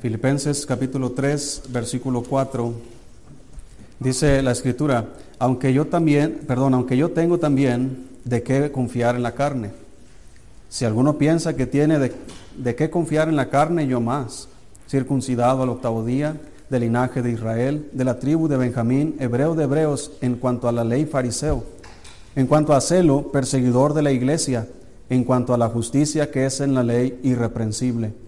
Filipenses capítulo 3, versículo 4, dice la escritura, aunque yo también, perdón, aunque yo tengo también de qué confiar en la carne. Si alguno piensa que tiene de, de qué confiar en la carne, yo más, circuncidado al octavo día, del linaje de Israel, de la tribu de Benjamín, hebreo de hebreos, en cuanto a la ley fariseo, en cuanto a celo, perseguidor de la iglesia, en cuanto a la justicia que es en la ley irreprensible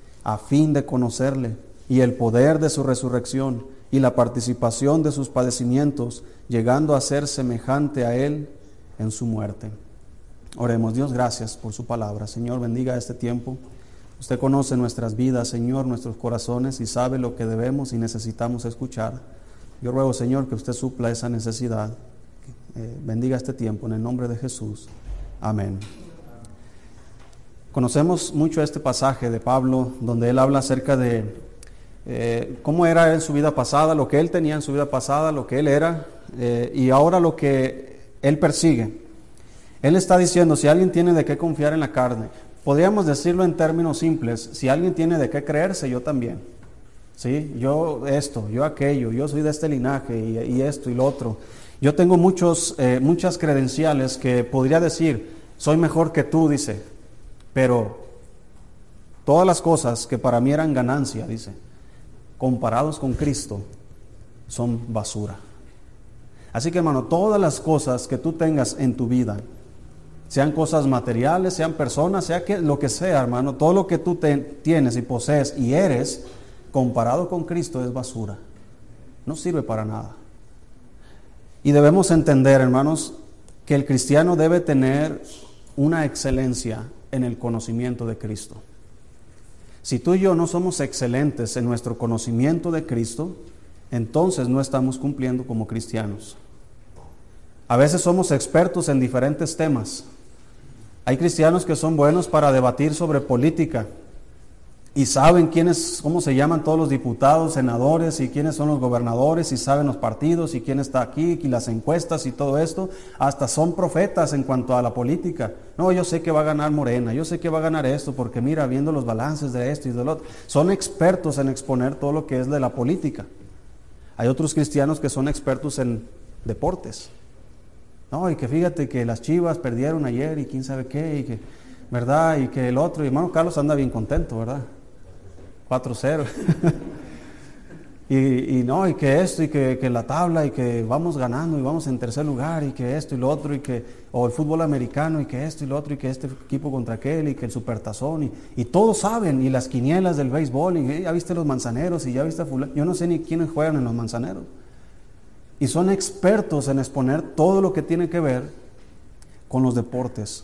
a fin de conocerle y el poder de su resurrección y la participación de sus padecimientos, llegando a ser semejante a Él en su muerte. Oremos, Dios, gracias por su palabra. Señor, bendiga este tiempo. Usted conoce nuestras vidas, Señor, nuestros corazones y sabe lo que debemos y necesitamos escuchar. Yo ruego, Señor, que usted supla esa necesidad. Eh, bendiga este tiempo en el nombre de Jesús. Amén. Conocemos mucho este pasaje de Pablo donde él habla acerca de eh, cómo era en su vida pasada, lo que él tenía en su vida pasada, lo que él era eh, y ahora lo que él persigue. Él está diciendo, si alguien tiene de qué confiar en la carne, podríamos decirlo en términos simples, si alguien tiene de qué creerse, yo también. ¿Sí? Yo esto, yo aquello, yo soy de este linaje y, esto y lo otro. Yo tengo muchos, eh, muchas credenciales que podría decir, soy mejor que tú, dice, pero todas las cosas que para mí eran ganancia, dice, comparados con Cristo, son basura. Así que hermano, todas las cosas que tú tengas en tu vida, sean cosas materiales, sean personas, sea lo que sea, hermano, todo lo que tú tienes y posees y eres, comparado con Cristo es basura. No sirve para nada. Y debemos entender, hermanos, que el cristiano debe tener una excelencia en el conocimiento de Cristo. Si tú y yo no somos excelentes en nuestro conocimiento de Cristo, entonces no estamos cumpliendo como cristianos. A veces somos expertos en diferentes temas. Hay cristianos que son buenos para debatir sobre política, y saben quiénes, cómo se llaman todos los diputados, senadores y quiénes son los gobernadores y saben los partidos y quién está aquí y las encuestas y todo esto, hasta son profetas en cuanto a la política. No, yo sé que va a ganar Morena, yo sé que va a ganar esto porque mira, viendo los balances de esto y del otro, son expertos en exponer todo lo que es de la política. Hay otros cristianos que son expertos en deportes. No, y que fíjate que las Chivas perdieron ayer y quién sabe qué y que, ¿verdad? Y que el otro, y hermano Carlos anda bien contento, ¿verdad? 4-0. y, no, y que esto, y que, la tabla, y que vamos ganando, y vamos en tercer lugar, y que esto y lo otro, y que, o el fútbol americano, y que esto y lo otro, y que este equipo contra aquel, y que el supertazón, y, y todos saben, y las quinielas del béisbol, y ya viste los manzaneros, y ya viste fulano, yo no sé ni quiénes juegan en los manzaneros. Y son expertos en exponer todo lo que tiene que ver con los deportes.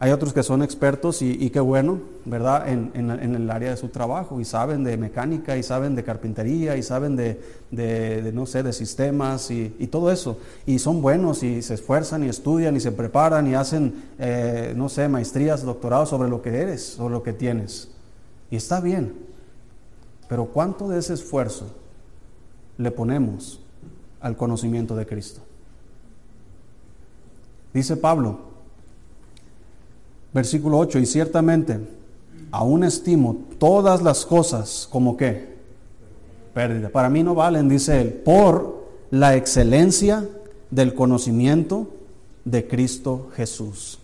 Hay otros que son expertos y, qué bueno, ¿verdad? En, el área de su trabajo y saben de mecánica y saben de carpintería y saben de, no sé, de sistemas y, todo eso. Y son buenos y se esfuerzan y estudian y se preparan y hacen, eh, no sé, maestrías, doctorados sobre lo que eres, sobre lo que tienes. Y está bien. Pero ¿cuánto de ese esfuerzo le ponemos al conocimiento de Cristo? Dice Pablo, Versículo 8, y ciertamente aún estimo todas las cosas como que pérdida. Para mí no valen, dice él, por la excelencia del conocimiento de Cristo Jesús.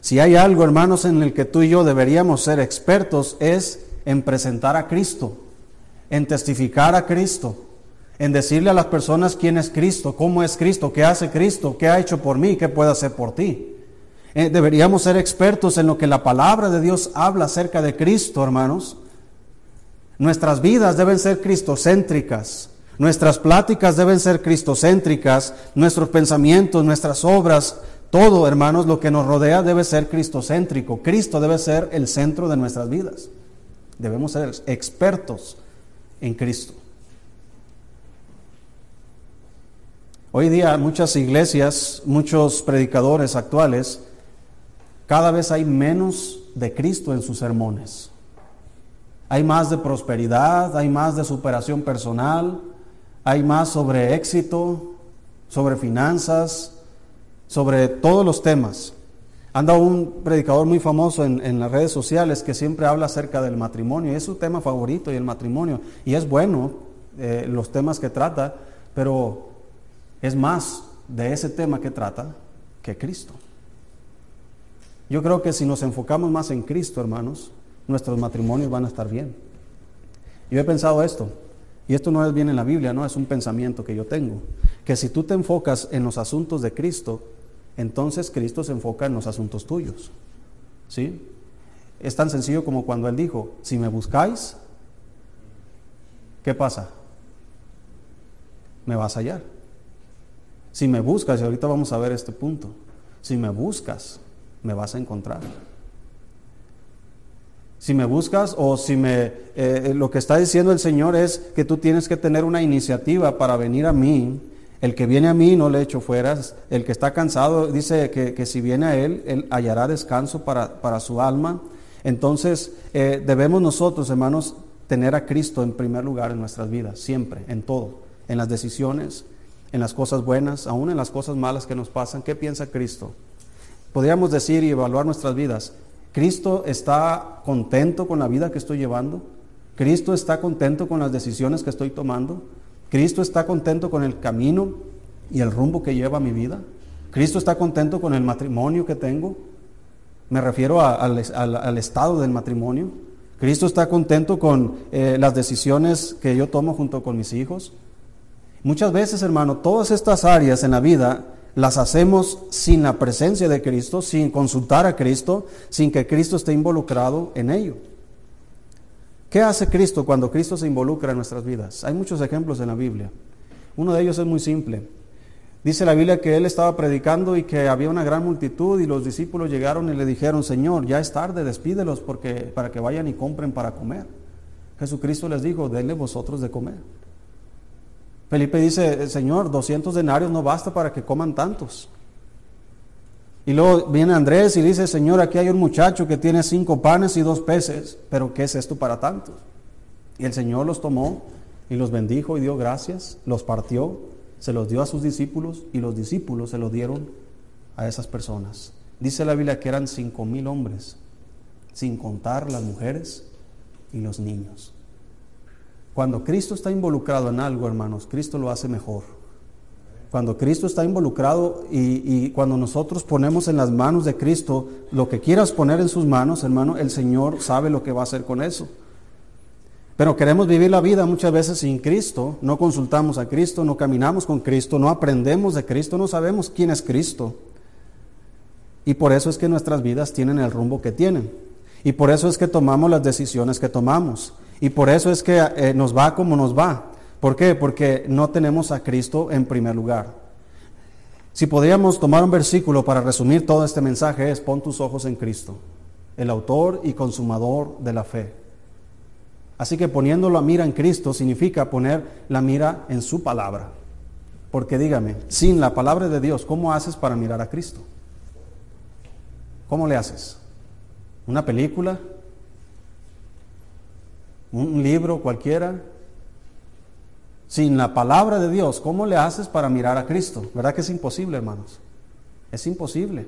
Si hay algo, hermanos, en el que tú y yo deberíamos ser expertos es en presentar a Cristo, en testificar a Cristo, en decirle a las personas quién es Cristo, cómo es Cristo, qué hace Cristo, qué ha hecho por mí, qué puede hacer por ti. Eh, deberíamos ser expertos en lo que la palabra de Dios habla acerca de Cristo, hermanos. Nuestras vidas deben ser cristocéntricas. Nuestras pláticas deben ser cristocéntricas. Nuestros pensamientos, nuestras obras, todo, hermanos, lo que nos rodea debe ser cristocéntrico. Cristo debe ser el centro de nuestras vidas. Debemos ser expertos en Cristo. Hoy día muchas iglesias, muchos predicadores actuales, cada vez hay menos de Cristo en sus sermones. Hay más de prosperidad, hay más de superación personal, hay más sobre éxito, sobre finanzas, sobre todos los temas. Anda un predicador muy famoso en, las redes sociales que siempre habla acerca del matrimonio. Es su tema favorito y el matrimonio. Y es bueno eh, los temas que trata, pero es más de ese tema que trata que Cristo. Yo creo que si nos enfocamos más en Cristo, hermanos, nuestros matrimonios van a estar bien. Yo he pensado esto, y esto no es bien en la Biblia, no es un pensamiento que yo tengo, que si tú te enfocas en los asuntos de Cristo, entonces Cristo se enfoca en los asuntos tuyos. ¿Sí? Es tan sencillo como cuando Él dijo, si me buscáis, ¿qué pasa? Me vas a hallar. Si me buscas, y ahorita vamos a ver este punto, si me buscas, me vas a encontrar. Si me buscas o si me... Eh, lo que está diciendo el Señor es que tú tienes que tener una iniciativa para venir a mí. El que viene a mí no le echo fuera. El que está cansado dice que, si viene a Él, Él hallará descanso para, su alma. Entonces eh, debemos nosotros, hermanos, tener a Cristo en primer lugar en nuestras vidas, siempre, en todo, en las decisiones, en las cosas buenas, aún en las cosas malas que nos pasan. ¿Qué piensa Cristo? Podríamos decir y evaluar nuestras vidas. ¿Cristo está contento con la vida que estoy llevando? ¿Cristo está contento con las decisiones que estoy tomando? ¿Cristo está contento con el camino y el rumbo que lleva mi vida? ¿Cristo está contento con el matrimonio que tengo? Me refiero al, estado del matrimonio. ¿Cristo está contento con eh, las decisiones que yo tomo junto con mis hijos? Muchas veces, hermano, todas estas áreas en la vida las hacemos sin la presencia de Cristo, sin consultar a Cristo, sin que Cristo esté involucrado en ello. ¿Qué hace Cristo cuando Cristo se involucra en nuestras vidas? Hay muchos ejemplos en la Biblia. Uno de ellos es muy simple. Dice la Biblia que él estaba predicando y que había una gran multitud y los discípulos llegaron y le dijeron, Señor, ya es tarde, despídelos porque, para que vayan y compren para comer. Jesucristo les dijo, denle vosotros de comer. Felipe dice, Señor, 200 denarios no basta para que coman tantos. Y luego viene Andrés y dice, Señor, aquí hay un muchacho que tiene cinco panes y dos peces, pero ¿qué es esto para tantos? Y el Señor los tomó y los bendijo y dio gracias, los partió, se los dio a sus discípulos y los discípulos se los dieron a esas personas. Dice la Biblia que eran cinco mil hombres, sin contar las mujeres y los niños. Cuando Cristo está involucrado en algo, hermanos, Cristo lo hace mejor. Cuando Cristo está involucrado y, cuando nosotros ponemos en las manos de Cristo lo que quieras poner en sus manos, hermano, el Señor sabe lo que va a hacer con eso. Pero queremos vivir la vida muchas veces sin Cristo, no consultamos a Cristo, no caminamos con Cristo, no aprendemos de Cristo, no sabemos quién es Cristo. Y por eso es que nuestras vidas tienen el rumbo que tienen. Y por eso es que tomamos las decisiones que tomamos. Y por eso es que eh, nos va como nos va. ¿Por qué? Porque no tenemos a Cristo en primer lugar. Si podríamos tomar un versículo para resumir todo este mensaje es pon tus ojos en Cristo, el autor y consumador de la fe. Así que poniendo la mira en Cristo significa poner la mira en su palabra. Porque dígame, sin la palabra de Dios, ¿cómo haces para mirar a Cristo? ¿Cómo le haces? ¿Una película? Un libro cualquiera, sin la palabra de Dios, ¿cómo le haces para mirar a Cristo? ¿Verdad que es imposible, hermanos? Es imposible.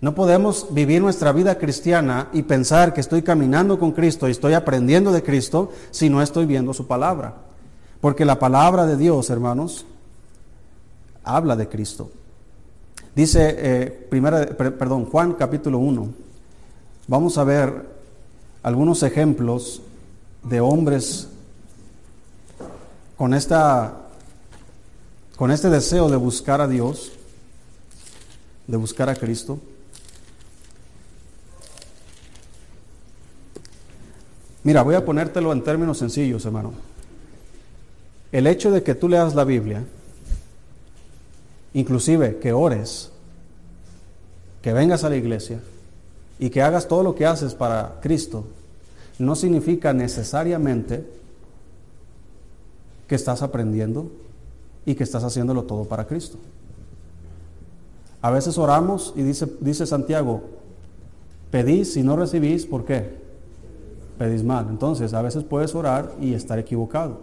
No podemos vivir nuestra vida cristiana y pensar que estoy caminando con Cristo y estoy aprendiendo de Cristo si no estoy viendo su palabra. Porque la palabra de Dios, hermanos, habla de Cristo. Dice eh, primera, perdón, Juan capítulo 1. Vamos a ver algunos ejemplos de hombres con, esta, con este deseo de buscar a Dios, de buscar a Cristo. Mira, voy a ponértelo en términos sencillos, hermano. El hecho de que tú leas la Biblia, inclusive que ores, que vengas a la iglesia, y que hagas todo lo que haces para Cristo, no significa necesariamente que estás aprendiendo y que estás haciéndolo todo para Cristo. A veces oramos y dice, dice Santiago, pedís y no recibís, ¿por qué? Pedís mal. Entonces, a veces puedes orar y estar equivocado.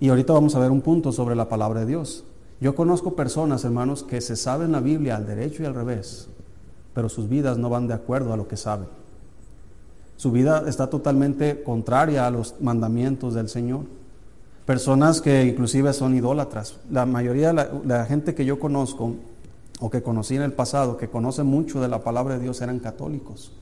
Y ahorita vamos a ver un punto sobre la palabra de Dios. Yo conozco personas, hermanos, que se saben la Biblia al derecho y al revés, pero sus vidas no van de acuerdo a lo que saben. Su vida está totalmente contraria a los mandamientos del Señor. Personas que inclusive son idólatras. La mayoría de la, gente que yo conozco o que conocí en el pasado, que conoce mucho de la palabra de Dios, eran católicos.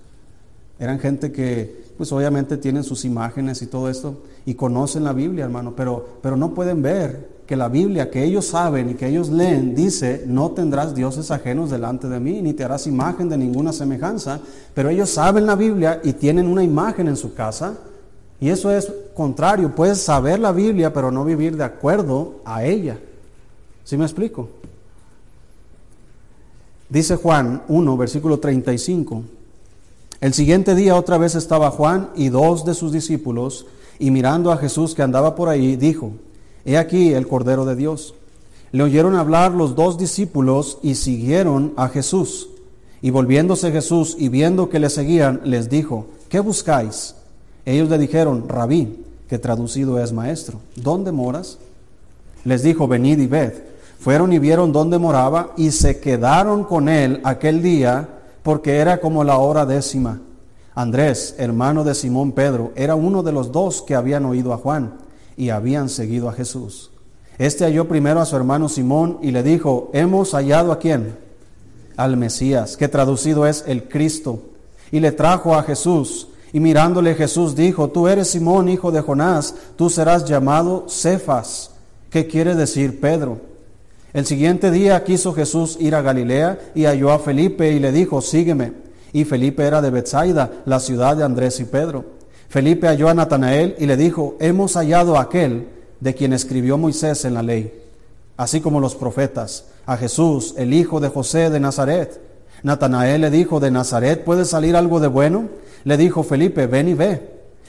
Eran gente que, pues obviamente tienen sus imágenes y todo esto y conocen la Biblia, hermano, pero, pero no pueden ver que la Biblia que ellos saben y que ellos leen dice, no tendrás dioses ajenos delante de mí, ni te harás imagen de ninguna semejanza, pero ellos saben la Biblia y tienen una imagen en su casa, y eso es contrario, puedes saber la Biblia, pero no vivir de acuerdo a ella. ¿Sí me explico? Dice Juan 1, versículo 35. El siguiente día otra vez estaba Juan y dos de sus discípulos, y mirando a Jesús que andaba por ahí, dijo, He aquí el Cordero de Dios. Le oyeron hablar los dos discípulos y siguieron a Jesús. Y volviéndose Jesús y viendo que le seguían, les dijo, ¿qué buscáis? Ellos le dijeron, rabí, que traducido es maestro, ¿dónde moras? Les dijo, venid y ved. Fueron y vieron dónde moraba y se quedaron con él aquel día porque era como la hora décima. Andrés, hermano de Simón Pedro, era uno de los dos que habían oído a Juan y habían seguido a Jesús. Este halló primero a su hermano Simón y le dijo, hemos hallado a quién? Al Mesías, que traducido es el Cristo. Y le trajo a Jesús. Y mirándole Jesús dijo, tú eres Simón, hijo de Jonás, tú serás llamado Cefas, que quiere decir Pedro. El siguiente día quiso Jesús ir a Galilea y halló a Felipe y le dijo, sígueme. Y Felipe era de Bethsaida, la ciudad de Andrés y Pedro. Felipe halló a Natanael y le dijo, hemos hallado a aquel de quien escribió Moisés en la ley, así como los profetas, a Jesús, el hijo de José de Nazaret. Natanael le dijo, ¿de Nazaret puede salir algo de bueno? Le dijo Felipe, ven y ve.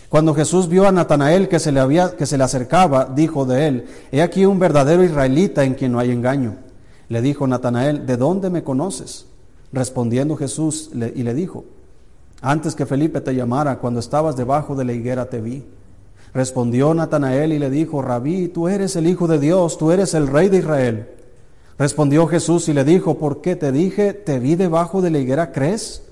Cuando Jesús vio a Natanael que se le, había, que se le acercaba, dijo de él, he aquí un verdadero israelita en quien no hay engaño. Le dijo Natanael, ¿de dónde me conoces? Respondiendo Jesús y le dijo, antes que Felipe te llamara, cuando estabas debajo de la higuera te vi. Respondió Natanael y le dijo, Rabí, tú eres el Hijo de Dios, tú eres el Rey de Israel. Respondió Jesús y le dijo, ¿por qué te dije, te vi debajo de la higuera, crees?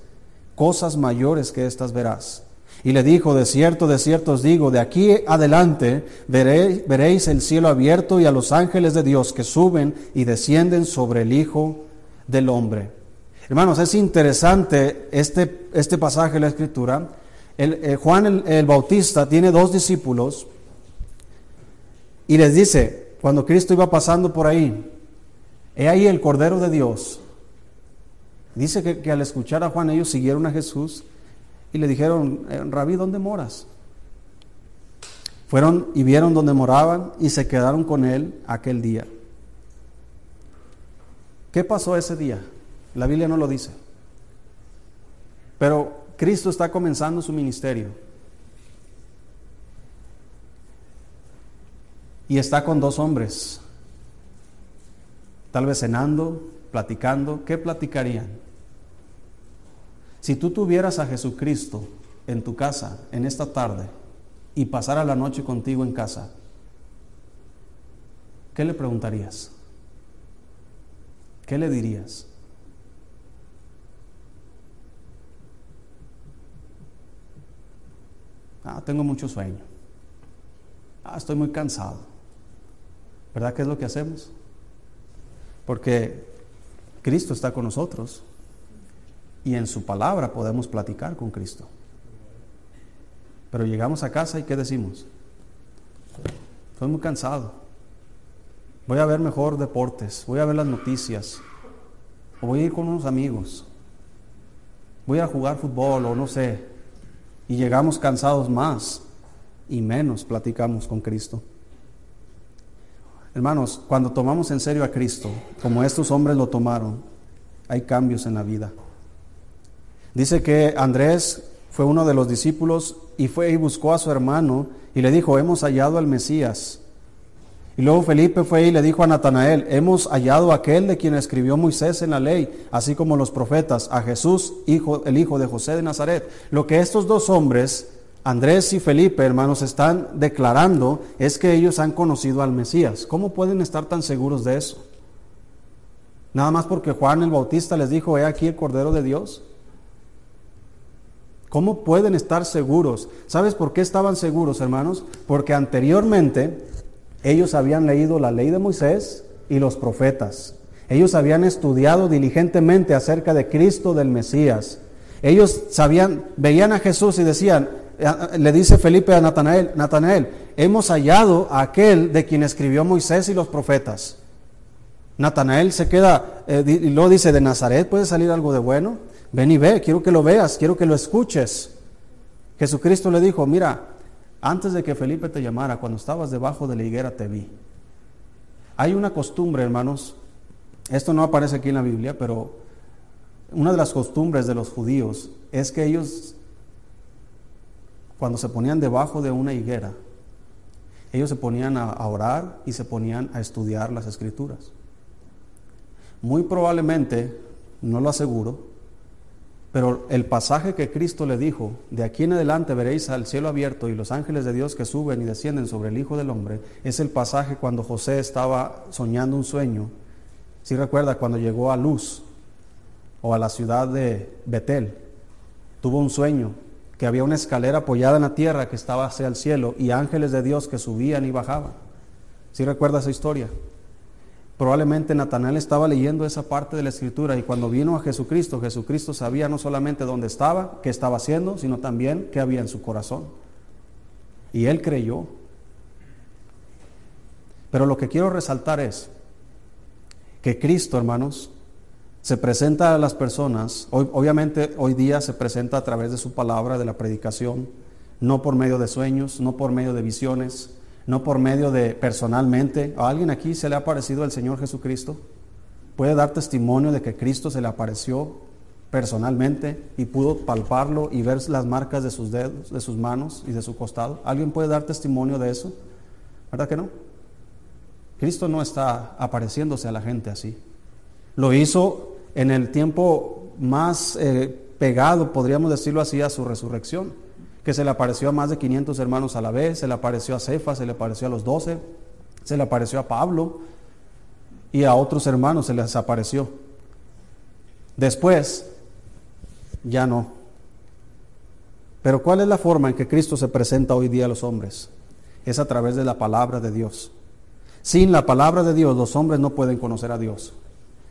Cosas mayores que estas verás. Y le dijo, de cierto, de cierto os digo, de aquí adelante veréis, veréis el cielo abierto y a los ángeles de Dios que suben y descienden sobre el Hijo del Hombre. Hermanos, es interesante este, este pasaje de la Escritura. El, eh, Juan el, el Bautista tiene dos discípulos y les dice, cuando Cristo iba pasando por ahí, he ahí el Cordero de Dios. Dice que, al escuchar a Juan ellos siguieron a Jesús y le dijeron, eh, Rabí, ¿dónde moras? Fueron y vieron dónde moraban y se quedaron con él aquel día. ¿Qué pasó ese día? La Biblia no lo dice. Pero Cristo está comenzando su ministerio. Y está con dos hombres. Tal vez cenando, platicando. ¿Qué platicarían? Si tú tuvieras a Jesucristo en tu casa en esta tarde y pasara la noche contigo en casa, ¿qué le preguntarías? ¿Qué le dirías? Ah, tengo mucho sueño. Ah, estoy muy cansado. ¿Verdad que es lo que hacemos? Porque Cristo está con nosotros y en su palabra podemos platicar con Cristo. Pero llegamos a casa y ¿qué decimos? Estoy muy cansado. Voy a ver mejor deportes, voy a ver las noticias, voy a ir con unos amigos, voy a jugar fútbol o no sé, y llegamos cansados más y menos platicamos con Cristo. Hermanos, cuando tomamos en serio a Cristo, como estos hombres lo tomaron, hay cambios en la vida. Dice que Andrés fue uno de los discípulos y fue y buscó a su hermano y le dijo, hemos hallado al Mesías. Y luego Felipe fue y le dijo a Natanael, hemos hallado a aquel de quien escribió Moisés en la ley, así como los profetas, a Jesús, hijo, el hijo de José de Nazaret. Lo que estos dos hombres, Andrés y Felipe, hermanos, están declarando es que ellos han conocido al Mesías. ¿Cómo pueden estar tan seguros de eso? Nada más porque Juan el Bautista les dijo, he aquí el Cordero de Dios. ¿Cómo pueden estar seguros? ¿Sabes por qué estaban seguros, hermanos? Porque anteriormente ellos habían leído la ley de Moisés y los profetas. Ellos habían estudiado diligentemente acerca de Cristo del Mesías. Ellos sabían, veían a Jesús y decían, le dice Felipe a Natanael, Natanael, hemos hallado a aquel de quien escribió Moisés y los profetas. Natanael se queda eh, y luego dice, de Nazaret puede salir algo de bueno. Ven y ve, quiero que lo veas, quiero que lo escuches. Jesucristo le dijo, mira, antes de que Felipe te llamara, cuando estabas debajo de la higuera te vi. Hay una costumbre, hermanos, esto no aparece aquí en la Biblia, pero una de las costumbres de los judíos es que ellos, cuando se ponían debajo de una higuera, ellos se ponían a orar y se ponían a estudiar las escrituras. Muy probablemente, no lo aseguro, pero el pasaje que Cristo le dijo, de aquí en adelante veréis al cielo abierto y los ángeles de Dios que suben y descienden sobre el Hijo del Hombre, es el pasaje cuando José estaba soñando un sueño. Si recuerda, cuando llegó a Luz o a la ciudad de Betel, tuvo un sueño que había una escalera apoyada en la tierra que estaba hacia el cielo y ángeles de Dios que subían y bajaban. Si recuerda esa historia? Probablemente Natanael estaba leyendo esa parte de la escritura y cuando vino a Jesucristo, Jesucristo sabía no solamente dónde estaba, qué estaba haciendo, sino también qué había en su corazón. Y él creyó. Pero lo que quiero resaltar es que Cristo, hermanos, se presenta a las personas, obviamente hoy día se presenta a través de su palabra, de la predicación, no por medio de sueños, no por medio de visiones, no por medio de personalmente. ¿A alguien aquí se le ha parecido el Señor Jesucristo? ¿Puede dar testimonio de que Cristo se le apareció personalmente y pudo palparlo y ver las marcas de sus dedos, de sus manos y de su costado? ¿Alguien puede dar testimonio de eso? ¿Verdad que no? Cristo no está apareciéndose a la gente así. Lo hizo en el tiempo más eh, pegado, podríamos decirlo así, a su resurrección que se le apareció a más de 500 hermanos a la vez, se le apareció a Cefa, se le apareció a los 12, se le apareció a Pablo y a otros hermanos se les apareció. Después, ya no. Pero ¿cuál es la forma en que Cristo se presenta hoy día a los hombres? Es a través de la palabra de Dios. Sin la palabra de Dios los hombres no pueden conocer a Dios.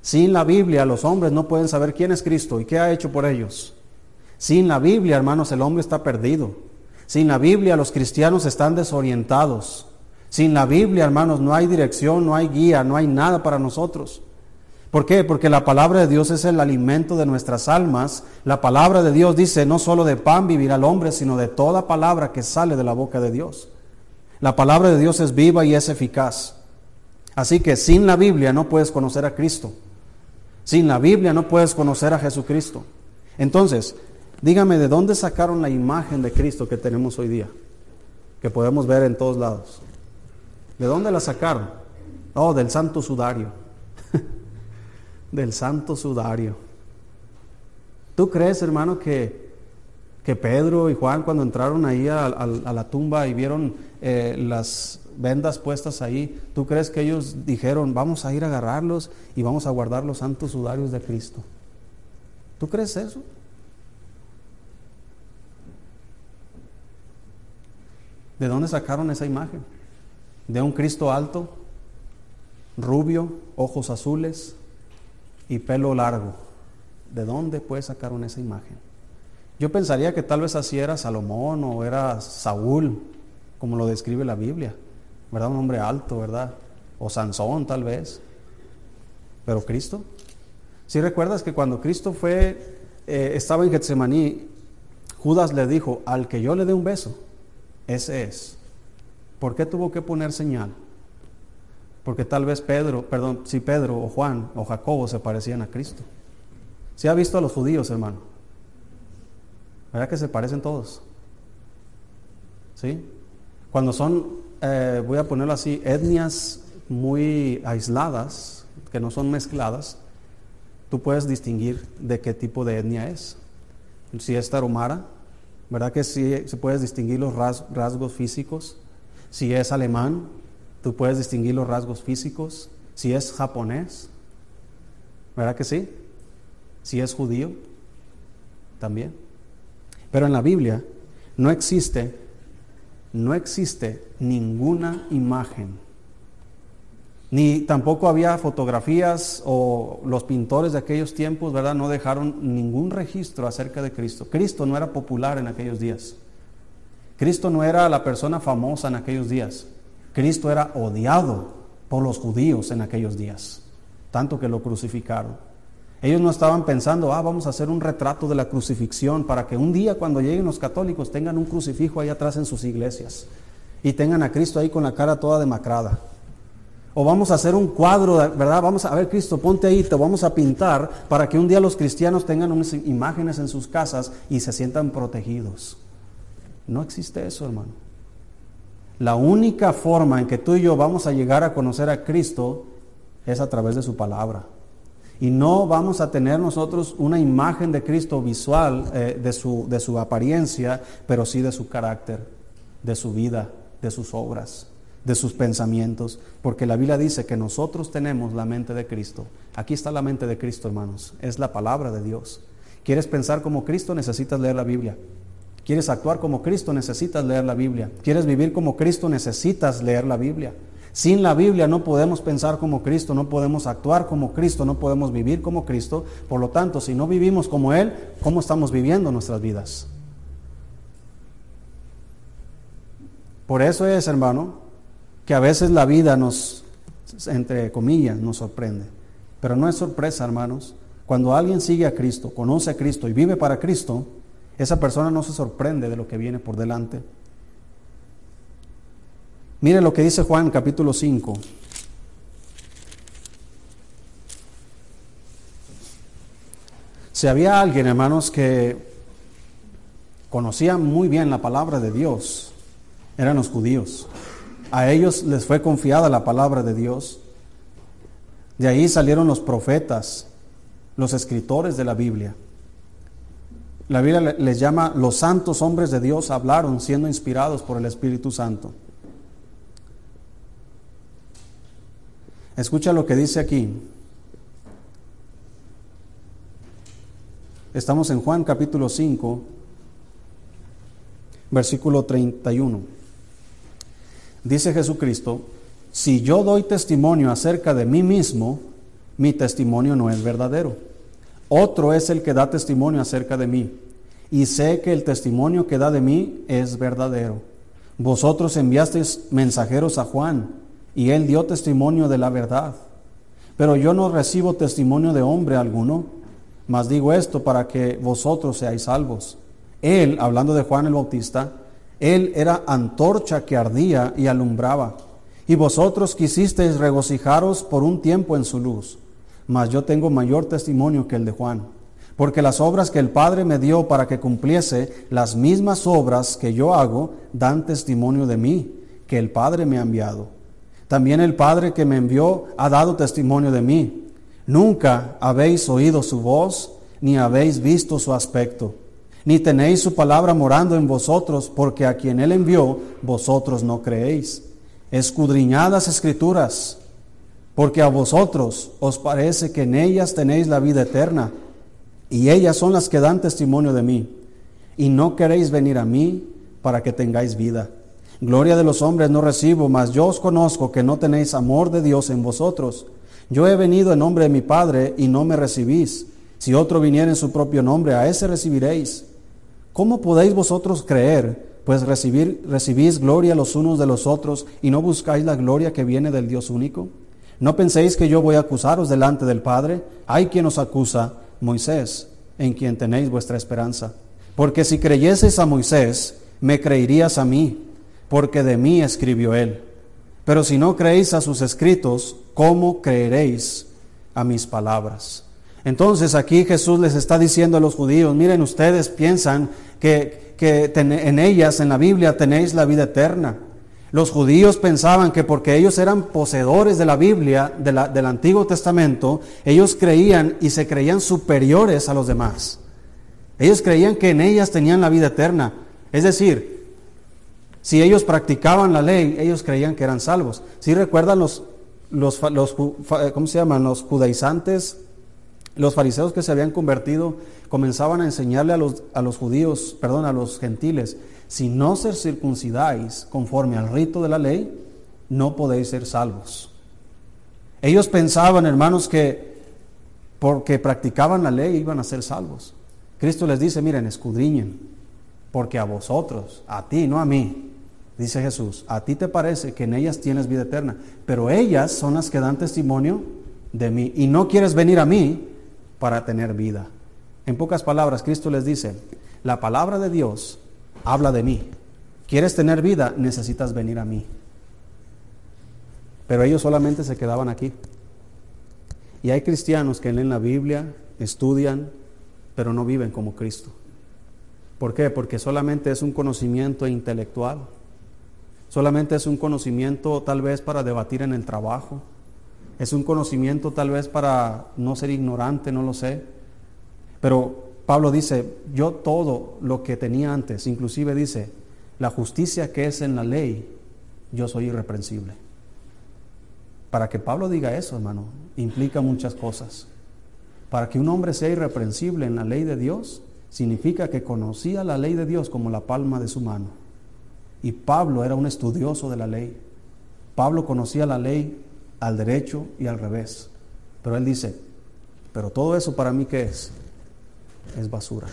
Sin la Biblia los hombres no pueden saber quién es Cristo y qué ha hecho por ellos. Sin la Biblia, hermanos, el hombre está perdido. Sin la Biblia, los cristianos están desorientados. Sin la Biblia, hermanos, no hay dirección, no hay guía, no hay nada para nosotros. ¿Por qué? Porque la palabra de Dios es el alimento de nuestras almas. La palabra de Dios dice, no solo de pan vivirá el hombre, sino de toda palabra que sale de la boca de Dios. La palabra de Dios es viva y es eficaz. Así que sin la Biblia no puedes conocer a Cristo. Sin la Biblia no puedes conocer a Jesucristo. Entonces, Dígame, ¿de dónde sacaron la imagen de Cristo que tenemos hoy día? Que podemos ver en todos lados. ¿De dónde la sacaron? Oh, del santo sudario. del santo sudario. ¿Tú crees, hermano, que, que Pedro y Juan cuando entraron ahí a, la tumba y vieron eh, las vendas puestas ahí, ¿tú crees que ellos dijeron, vamos a ir a agarrarlos y vamos a guardar los santos sudarios de Cristo? ¿Tú crees eso? ¿De dónde sacaron esa imagen? De un Cristo alto, rubio, ojos azules y pelo largo. ¿De dónde pues sacaron esa imagen? Yo pensaría que tal vez así era Salomón o era Saúl, como lo describe la Biblia, ¿verdad? Un hombre alto, ¿verdad? O Sansón tal vez. Pero Cristo. Si recuerdas que cuando Cristo fue, eh, estaba en Getsemaní, Judas le dijo, al que yo le dé un beso, ese es. ¿Por qué tuvo que poner señal? Porque tal vez Pedro, perdón, si Pedro o Juan o Jacobo se parecían a Cristo. ¿Se ha visto a los judíos, hermano? ¿Verdad que se parecen todos? ¿Sí? Cuando son eh, voy a ponerlo así, etnias muy aisladas, que no son mezcladas, tú puedes distinguir de qué tipo de etnia es. Si es tarumara, ¿verdad que sí se puedes distinguir los rasgos físicos? Si es alemán, tú puedes distinguir los rasgos físicos. Si es japonés, ¿verdad que sí? Si es judío, también. Pero en la Biblia no existe, no existe ninguna imagen ni tampoco había fotografías o los pintores de aquellos tiempos, ¿verdad? No dejaron ningún registro acerca de Cristo. Cristo no era popular en aquellos días. Cristo no era la persona famosa en aquellos días. Cristo era odiado por los judíos en aquellos días, tanto que lo crucificaron. Ellos no estaban pensando, ah, vamos a hacer un retrato de la crucifixión para que un día cuando lleguen los católicos tengan un crucifijo ahí atrás en sus iglesias y tengan a Cristo ahí con la cara toda demacrada. O vamos a hacer un cuadro, ¿verdad? Vamos a ver, Cristo, ponte ahí, te vamos a pintar para que un día los cristianos tengan unas imágenes en sus casas y se sientan protegidos. No existe eso, hermano. La única forma en que tú y yo vamos a llegar a conocer a Cristo es a través de su palabra. Y no vamos a tener nosotros una imagen de Cristo visual eh, de, su, de su apariencia, pero sí de su carácter, de su vida, de sus obras de sus pensamientos, porque la Biblia dice que nosotros tenemos la mente de Cristo. Aquí está la mente de Cristo, hermanos, es la palabra de Dios. ¿Quieres pensar como Cristo? Necesitas leer la Biblia. ¿Quieres actuar como Cristo? Necesitas leer la Biblia. ¿Quieres vivir como Cristo? Necesitas leer la Biblia. Sin la Biblia no podemos pensar como Cristo, no podemos actuar como Cristo, no podemos vivir como Cristo. Por lo tanto, si no vivimos como Él, ¿cómo estamos viviendo nuestras vidas? Por eso es, hermano, que a veces la vida nos, entre comillas, nos sorprende. Pero no es sorpresa, hermanos. Cuando alguien sigue a Cristo, conoce a Cristo y vive para Cristo, esa persona no se sorprende de lo que viene por delante. Mire lo que dice Juan capítulo 5. Si había alguien, hermanos, que conocía muy bien la palabra de Dios, eran los judíos. A ellos les fue confiada la palabra de Dios. De ahí salieron los profetas, los escritores de la Biblia. La Biblia les llama los santos hombres de Dios hablaron siendo inspirados por el Espíritu Santo. Escucha lo que dice aquí. Estamos en Juan capítulo 5, versículo 31. Dice Jesucristo, si yo doy testimonio acerca de mí mismo, mi testimonio no es verdadero. Otro es el que da testimonio acerca de mí. Y sé que el testimonio que da de mí es verdadero. Vosotros enviasteis mensajeros a Juan, y él dio testimonio de la verdad. Pero yo no recibo testimonio de hombre alguno, mas digo esto para que vosotros seáis salvos. Él, hablando de Juan el Bautista, él era antorcha que ardía y alumbraba. Y vosotros quisisteis regocijaros por un tiempo en su luz. Mas yo tengo mayor testimonio que el de Juan. Porque las obras que el Padre me dio para que cumpliese, las mismas obras que yo hago, dan testimonio de mí, que el Padre me ha enviado. También el Padre que me envió ha dado testimonio de mí. Nunca habéis oído su voz, ni habéis visto su aspecto ni tenéis su palabra morando en vosotros, porque a quien él envió, vosotros no creéis. Escudriñadas escrituras, porque a vosotros os parece que en ellas tenéis la vida eterna, y ellas son las que dan testimonio de mí, y no queréis venir a mí para que tengáis vida. Gloria de los hombres no recibo, mas yo os conozco que no tenéis amor de Dios en vosotros. Yo he venido en nombre de mi Padre y no me recibís. Si otro viniera en su propio nombre, a ese recibiréis. ¿Cómo podéis vosotros creer, pues recibís gloria los unos de los otros y no buscáis la gloria que viene del Dios único? No penséis que yo voy a acusaros delante del Padre. Hay quien os acusa, Moisés, en quien tenéis vuestra esperanza. Porque si creyeseis a Moisés, me creerías a mí, porque de mí escribió él. Pero si no creéis a sus escritos, ¿cómo creeréis a mis palabras? Entonces aquí Jesús les está diciendo a los judíos, miren ustedes piensan que, en ellas, en la Biblia, tenéis la vida eterna. Los judíos pensaban que porque ellos eran poseedores de la Biblia, del Antiguo Testamento, ellos creían y se creían superiores a los demás. Ellos creían que en ellas tenían la vida eterna. Es decir, si ellos practicaban la ley, ellos creían que eran salvos. Si recuerdan los, los, los, ¿cómo se llaman? Los judaizantes, los fariseos que se habían convertido, comenzaban a enseñarle a los, a los judíos, perdón, a los gentiles, si no se circuncidáis conforme al rito de la ley, no podéis ser salvos. Ellos pensaban, hermanos, que porque practicaban la ley iban a ser salvos. Cristo les dice, miren, escudriñen, porque a vosotros, a ti, no a mí, dice Jesús, a ti te parece que en ellas tienes vida eterna, pero ellas son las que dan testimonio de mí y no quieres venir a mí para tener vida. En pocas palabras, Cristo les dice, la palabra de Dios habla de mí. ¿Quieres tener vida? Necesitas venir a mí. Pero ellos solamente se quedaban aquí. Y hay cristianos que leen la Biblia, estudian, pero no viven como Cristo. ¿Por qué? Porque solamente es un conocimiento intelectual. Solamente es un conocimiento tal vez para debatir en el trabajo. Es un conocimiento tal vez para no ser ignorante, no lo sé. Pero Pablo dice, yo todo lo que tenía antes, inclusive dice, la justicia que es en la ley, yo soy irreprensible. Para que Pablo diga eso, hermano, implica muchas cosas. Para que un hombre sea irreprensible en la ley de Dios, significa que conocía la ley de Dios como la palma de su mano. Y Pablo era un estudioso de la ley. Pablo conocía la ley al derecho y al revés. Pero él dice, pero todo eso para mí qué es? es basura.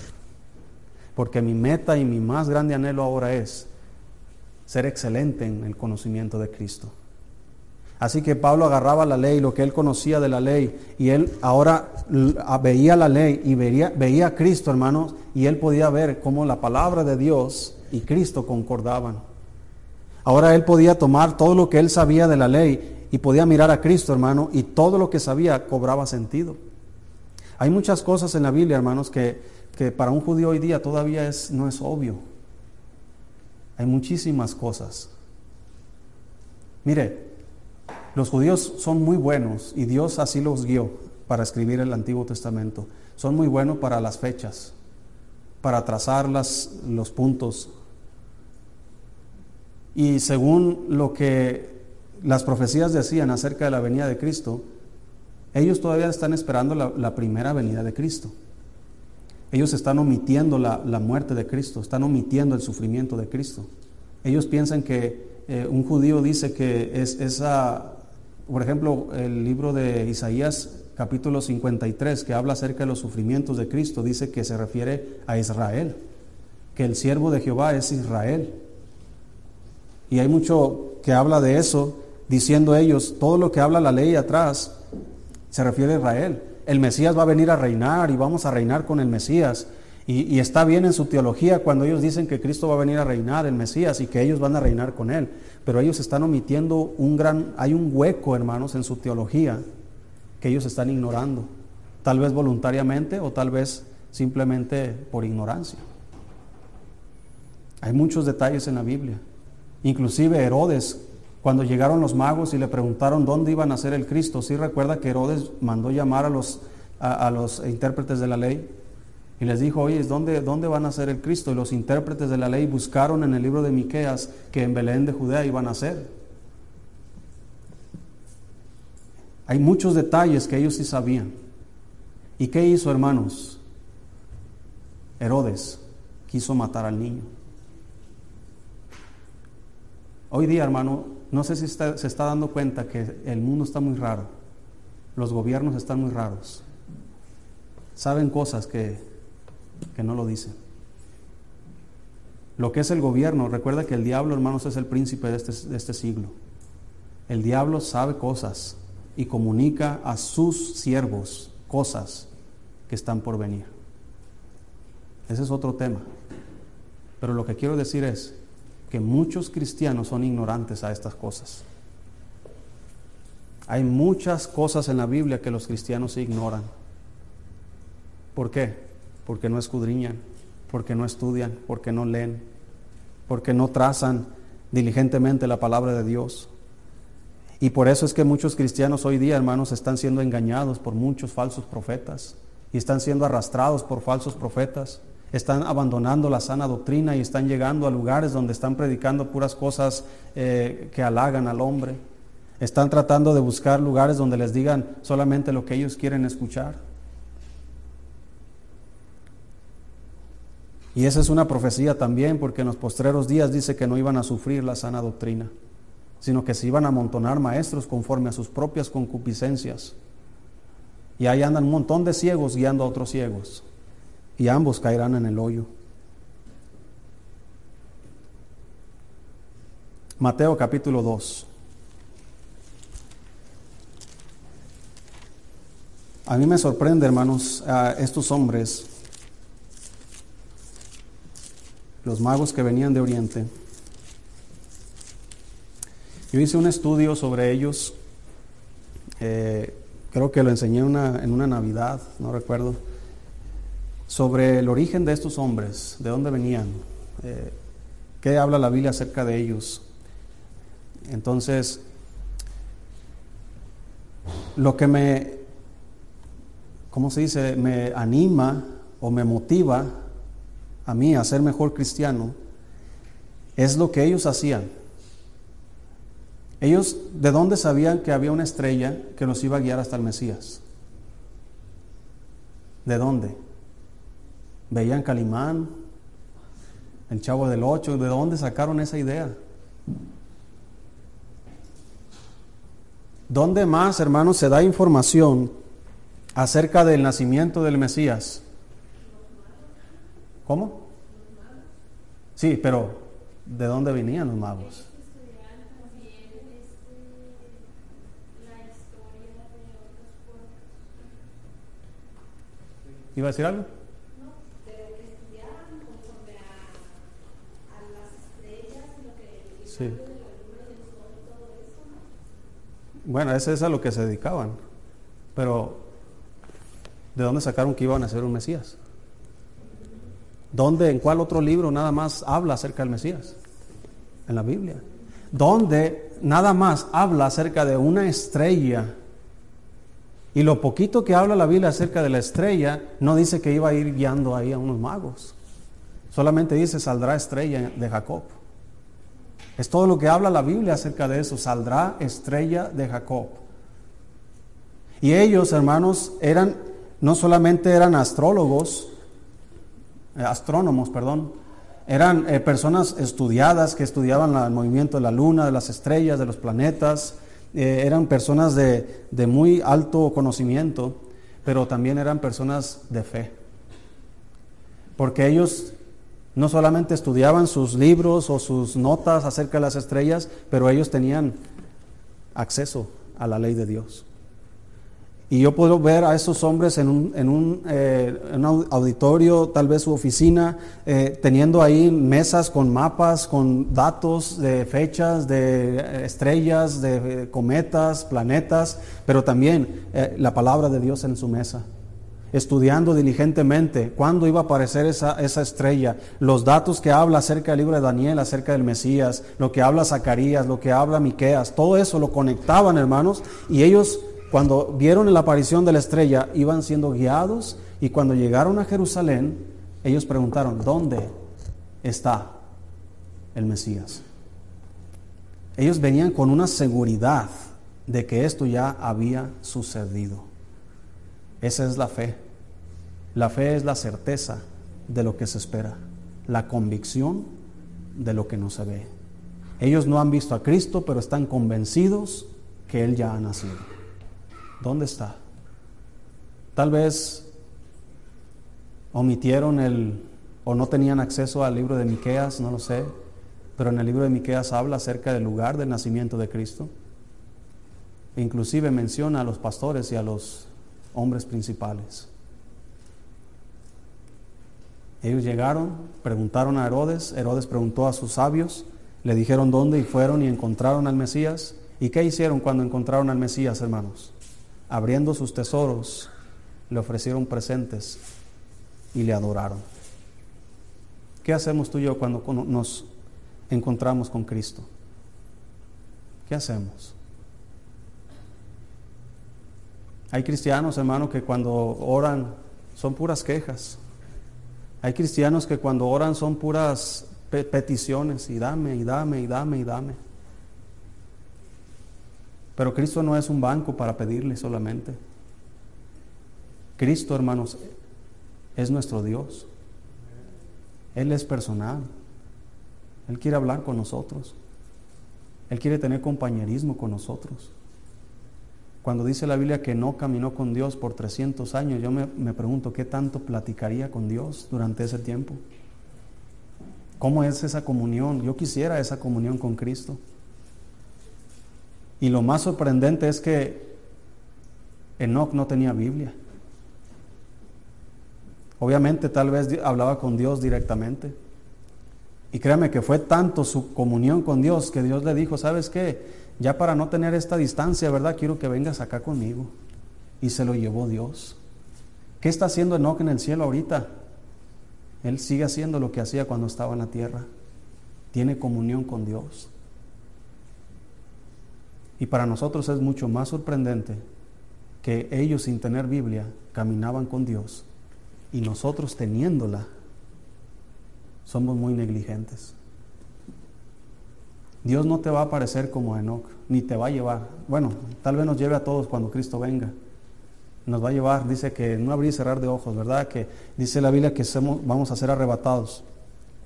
Porque mi meta y mi más grande anhelo ahora es ser excelente en el conocimiento de Cristo. Así que Pablo agarraba la ley, lo que él conocía de la ley, y él ahora veía la ley y veía, veía a Cristo, hermanos, y él podía ver cómo la palabra de Dios y Cristo concordaban. Ahora él podía tomar todo lo que él sabía de la ley y podía mirar a Cristo, hermano, y todo lo que sabía cobraba sentido. Hay muchas cosas en la Biblia, hermanos, que, para un judío hoy día todavía es, no es obvio. Hay muchísimas cosas. Mire, los judíos son muy buenos y Dios así los guió para escribir el Antiguo Testamento. Son muy buenos para las fechas, para trazar los puntos. Y según lo que las profecías decían acerca de la venida de Cristo, ellos todavía están esperando la, primera venida de Cristo. Ellos están omitiendo la, muerte de Cristo, están omitiendo el sufrimiento de Cristo. Ellos piensan que eh, un judío dice que es esa, por ejemplo, el libro de Isaías capítulo 53, que habla acerca de los sufrimientos de Cristo, dice que se refiere a Israel, que el siervo de Jehová es Israel. Y hay mucho que habla de eso, diciendo ellos, todo lo que habla la ley atrás se refiere a Israel. El Mesías va a venir a reinar y vamos a reinar con el Mesías. Y, está bien en su teología cuando ellos dicen que Cristo va a venir a reinar, el Mesías, y que ellos van a reinar con Él. Pero ellos están omitiendo un gran, hay un hueco, hermanos, en su teología que ellos están ignorando. Tal vez voluntariamente o tal vez simplemente por ignorancia. Hay muchos detalles en la Biblia. Inclusive Herodes cuando llegaron los magos y le preguntaron dónde iban a ser el Cristo, sí recuerda que Herodes mandó llamar a los, a, los intérpretes de la ley y les dijo, oye, ¿dónde, ¿dónde van a ser el Cristo? Y los intérpretes de la ley buscaron en el libro de Miqueas que en Belén de Judea iban a ser. Hay muchos detalles que ellos sí sabían. ¿Y qué hizo, hermanos? Herodes quiso matar al niño. Hoy día, hermano, no sé si se está dando cuenta que el mundo está muy raro, los gobiernos están muy raros, saben cosas que, que no lo dicen. Lo que es el gobierno, recuerda que el diablo, hermanos, es el príncipe de este, de este siglo. El diablo sabe cosas y comunica a sus siervos cosas que están por venir. Ese es otro tema. Pero lo que quiero decir es, que muchos cristianos son ignorantes a estas cosas. Hay muchas cosas en la Biblia que los cristianos ignoran. ¿Por qué? Porque no escudriñan, porque no estudian, porque no leen, porque no trazan diligentemente la palabra de Dios. Y por eso es que muchos cristianos hoy día, hermanos, están siendo engañados por muchos falsos profetas y están siendo arrastrados por falsos profetas. Están abandonando la sana doctrina y están llegando a lugares donde están predicando puras cosas eh, que halagan al hombre. Están tratando de buscar lugares donde les digan solamente lo que ellos quieren escuchar. Y esa es una profecía también, porque en los postreros días dice que no iban a sufrir la sana doctrina, sino que se iban a amontonar maestros conforme a sus propias concupiscencias. Y ahí andan un montón de ciegos guiando a otros ciegos, y ambos caerán en el hoyo. Mateo capítulo 2. A mí me sorprende, hermanos, a estos hombres, los magos que venían de Oriente. Yo hice un estudio sobre ellos, eh, creo que lo enseñé en una Navidad, no recuerdo, sobre el origen de estos hombres, de dónde venían, eh, qué habla la Biblia acerca de ellos. Entonces, lo que me ¿cómo se dice?, me anima o me motiva a mí a ser mejor cristiano, es lo que ellos hacían. Ellos, ¿de dónde sabían que había una estrella que los iba a guiar hasta el Mesías? ¿De dónde? ¿Veían Calimán? ¿El Chavo del Ocho? ¿De dónde sacaron esa idea? ¿Dónde más, hermanos, se da información acerca del nacimiento del Mesías. ¿Cómo? Sí, pero ¿de dónde venían los magos? ¿Iba a decir algo? Bueno, eso es a lo que se dedicaban. Pero ¿De dónde sacaron que iban a ser un Mesías? ¿Dónde, en cuál otro libro nada más habla acerca del Mesías? En la Biblia. ¿Dónde nada más habla acerca de una estrella? Y lo poquito que habla la Biblia acerca de la estrella, no dice que iba a ir guiando ahí a unos magos. Solamente dice, saldrá estrella de Jacob. Es todo lo que habla la Biblia acerca de eso, saldrá estrella de Jacob. Y ellos, hermanos, eran no solamente eran astrólogos, eh, astrónomos, perdón, eran eh, personas estudiadas que estudiaban el movimiento de la luna, de las estrellas, de los planetas, eh, eran personas de, de muy alto conocimiento, pero también eran personas de fe. Porque ellos no solamente estudiaban sus libros o sus notas acerca de las estrellas, pero ellos tenían acceso a la ley de Dios. Y yo puedo ver a esos hombres en un, eh, auditorio, tal vez su oficina, eh, teniendo ahí mesas con mapas, con datos de fechas, de estrellas, de cometas, planetas, pero también eh, la palabra de Dios en su mesa. Estudiando diligentemente cuándo iba a aparecer esa, esa estrella, los datos que habla acerca del libro de Daniel, acerca del Mesías, lo que habla Zacarías, lo que habla Miqueas, todo eso lo conectaban, hermanos, y ellos cuando vieron la aparición de la estrella, iban siendo guiados y cuando llegaron a Jerusalén, ellos preguntaron, ¿dónde está el Mesías? Ellos venían con una seguridad de que esto ya había sucedido. Esa es la fe. La fe es la certeza de lo que se espera, la convicción de lo que no se ve. Ellos no han visto a Cristo, pero están convencidos que Él ya ha nacido. ¿Dónde está? Tal vez omitieron el o no tenían acceso al libro de Miqueas, no lo sé, pero en el libro de Miqueas habla acerca del lugar del nacimiento de Cristo. inclusive menciona a los pastores y a los hombres principales. Ellos llegaron, preguntaron a Herodes, Herodes preguntó a sus sabios, le dijeron dónde y fueron y encontraron al Mesías. ¿Y qué hicieron cuando encontraron al Mesías, hermanos? abriendo sus tesoros, le ofrecieron presentes y le adoraron. ¿Qué hacemos tú y yo cuando nos encontramos con Cristo. ¿Qué hacemos? Hay cristianos, hermano, que cuando oran son puras quejas. Hay cristianos que cuando oran son puras peticiones y dame y dame y dame y dame. Pero Cristo no es un banco para pedirle solamente. Cristo, hermanos, es nuestro Dios. Él es personal. Él quiere hablar con nosotros. Él quiere tener compañerismo con nosotros. Cuando dice la Biblia que no caminó con Dios por 300 años, yo me, me, pregunto qué tanto platicaría con Dios durante ese tiempo. ¿Cómo es esa comunión? Yo quisiera esa comunión con Cristo. Y lo más sorprendente es que Enoch no tenía Biblia. Obviamente tal vez hablaba con Dios directamente. Y créame que fue tanto su comunión con Dios que Dios le dijo, ¿sabes qué? Ya para no tener esta distancia, ¿verdad? Quiero que vengas acá conmigo. Y se lo llevó Dios. ¿Qué está haciendo Enoch en el cielo ahorita? Él sigue haciendo lo que hacía cuando estaba en la tierra. Tiene comunión con Dios. Y para nosotros es mucho más sorprendente que ellos sin tener Biblia caminaban con Dios y nosotros teniéndola somos muy negligentes. Dios no te va a aparecer como Enoch, ni te va a llevar. Bueno, tal vez nos lleve a todos cuando Cristo venga. Nos va a llevar, dice que no abrir y cerrar de ojos, ¿verdad? Que dice la Biblia que vamos a ser arrebatados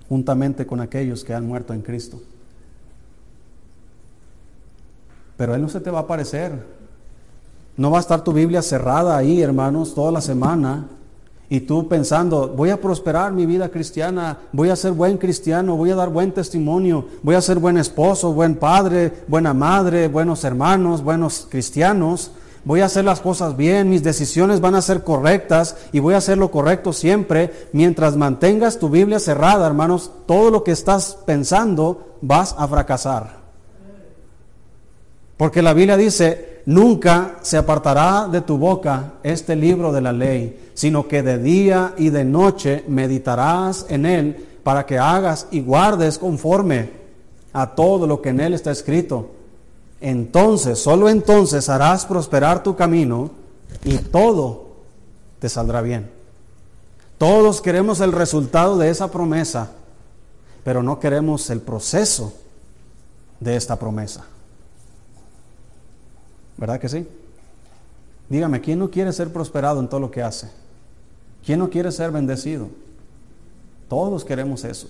juntamente con aquellos que han muerto en Cristo. Pero Él no se te va a aparecer. No va a estar tu Biblia cerrada ahí, hermanos, toda la semana y tú pensando, voy a prosperar mi vida cristiana, voy a ser buen cristiano, voy a dar buen testimonio, voy a ser buen esposo, buen padre, buena madre, buenos hermanos, buenos cristianos, voy a hacer las cosas bien, mis decisiones van a ser correctas y voy a hacer lo correcto siempre. Mientras mantengas tu Biblia cerrada, hermanos, todo lo que estás pensando vas a fracasar. Porque la Biblia dice, nunca se apartará de tu boca este libro de la ley, sino que de día y de noche meditarás en él para que hagas y guardes conforme a todo lo que en él está escrito. Entonces, solo entonces harás prosperar tu camino y todo te saldrá bien. Todos queremos el resultado de esa promesa, pero no queremos el proceso de esta promesa. ¿Verdad que sí? Dígame, ¿quién no quiere ser prosperado en todo lo que hace? ¿Quién no quiere ser bendecido? Todos queremos eso.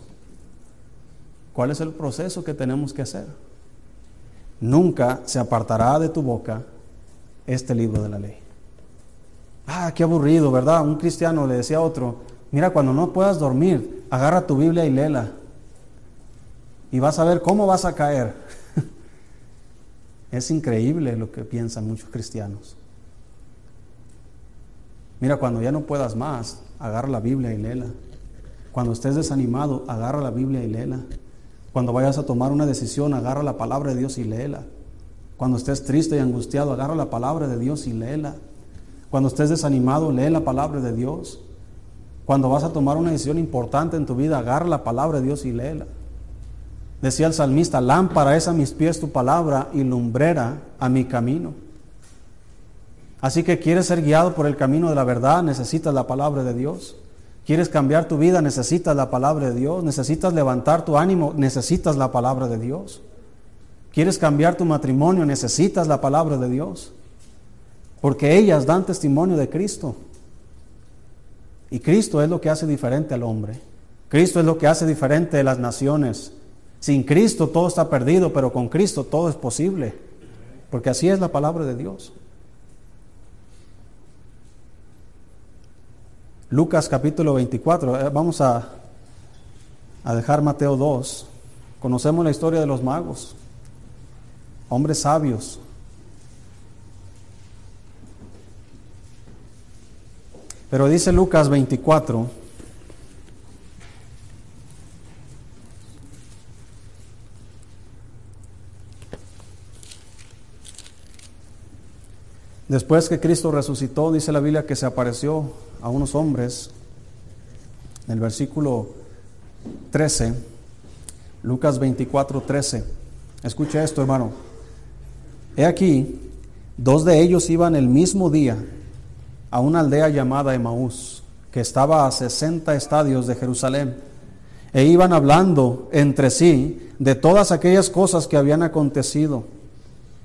¿Cuál es el proceso que tenemos que hacer? Nunca se apartará de tu boca este libro de la ley. Ah, qué aburrido, ¿verdad? Un cristiano le decía a otro, mira, cuando no puedas dormir, agarra tu Biblia y léela. Y vas a ver cómo vas a caer. Es increíble lo que piensan muchos cristianos. Mira, cuando ya no puedas más, agarra la Biblia y léela. Cuando estés desanimado, agarra la Biblia y léela. Cuando vayas a tomar una decisión, agarra la palabra de Dios y léela. Cuando estés triste y angustiado, agarra la palabra de Dios y léela. Cuando estés desanimado, lee la palabra de Dios. Cuando vas a tomar una decisión importante en tu vida, agarra la palabra de Dios y léela. Decía el salmista, lámpara es a mis pies tu palabra y lumbrera a mi camino. Así que quieres ser guiado por el camino de la verdad, necesitas la palabra de Dios. Quieres cambiar tu vida, necesitas la palabra de Dios. Necesitas levantar tu ánimo, necesitas la palabra de Dios. Quieres cambiar tu matrimonio, necesitas la palabra de Dios. Porque ellas dan testimonio de Cristo. Y Cristo es lo que hace diferente al hombre. Cristo es lo que hace diferente a las naciones. Sin Cristo todo está perdido, pero con Cristo todo es posible. Porque así es la palabra de Dios. Lucas capítulo 24, eh, vamos a, a dejar Mateo 2. Conocemos la historia de los magos, hombres sabios. Pero dice Lucas 24, Después que Cristo resucitó, dice la Biblia que se apareció a unos hombres. En el versículo 13 Lucas 24, 13. Escucha esto, hermano. He aquí, dos de ellos iban el mismo día a una aldea llamada Emaús, que estaba a 60 estadios de Jerusalén, e iban hablando entre sí de todas aquellas cosas que habían acontecido.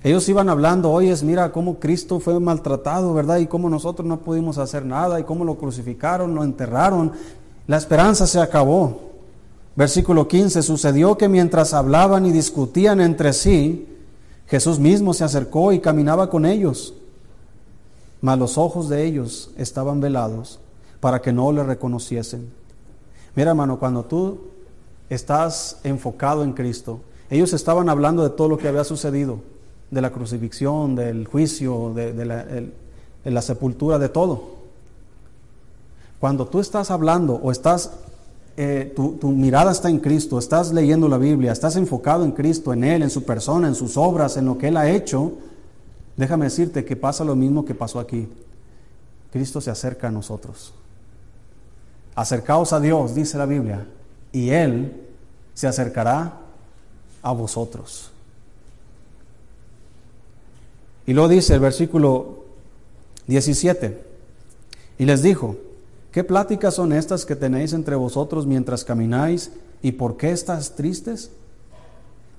Ellos iban hablando, oyes, mira cómo Cristo fue maltratado, ¿verdad? Y cómo nosotros no pudimos hacer nada, y cómo lo crucificaron, lo enterraron. La esperanza se acabó. Versículo 15, sucedió que mientras hablaban y discutían entre sí, Jesús mismo se acercó y caminaba con ellos, mas los ojos de ellos estaban velados para que no le reconociesen. Mira hermano, cuando tú estás enfocado en Cristo, ellos estaban hablando de todo lo que había sucedido, de la crucifixión, del juicio, de, la, sepultura, de todo. Cuando tú estás hablando o estás eh, tu, mirada está en Cristo, estás leyendo la Biblia, estás enfocado en Cristo, en Él, en su persona, en sus obras, en lo que Él ha hecho, déjame decirte que pasa lo mismo que pasó aquí. Cristo se acerca a nosotros. Acercaos a Dios, dice la Biblia, y Él se acercará a vosotros. Y lo dice el versículo 17, y les dijo, ¿Qué pláticas son estas que tenéis entre vosotros mientras camináis? ¿Y por qué estás tristes?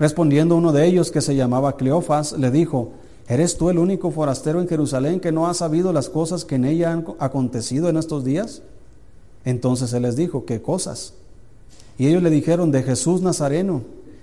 Respondiendo uno de ellos, que se llamaba Cleofas, le dijo, ¿eres tú el único forastero en Jerusalén que no ha sabido las cosas que en ella han acontecido en estos días? Entonces él les dijo, ¿qué cosas? Y ellos le dijeron, de Jesús Nazareno,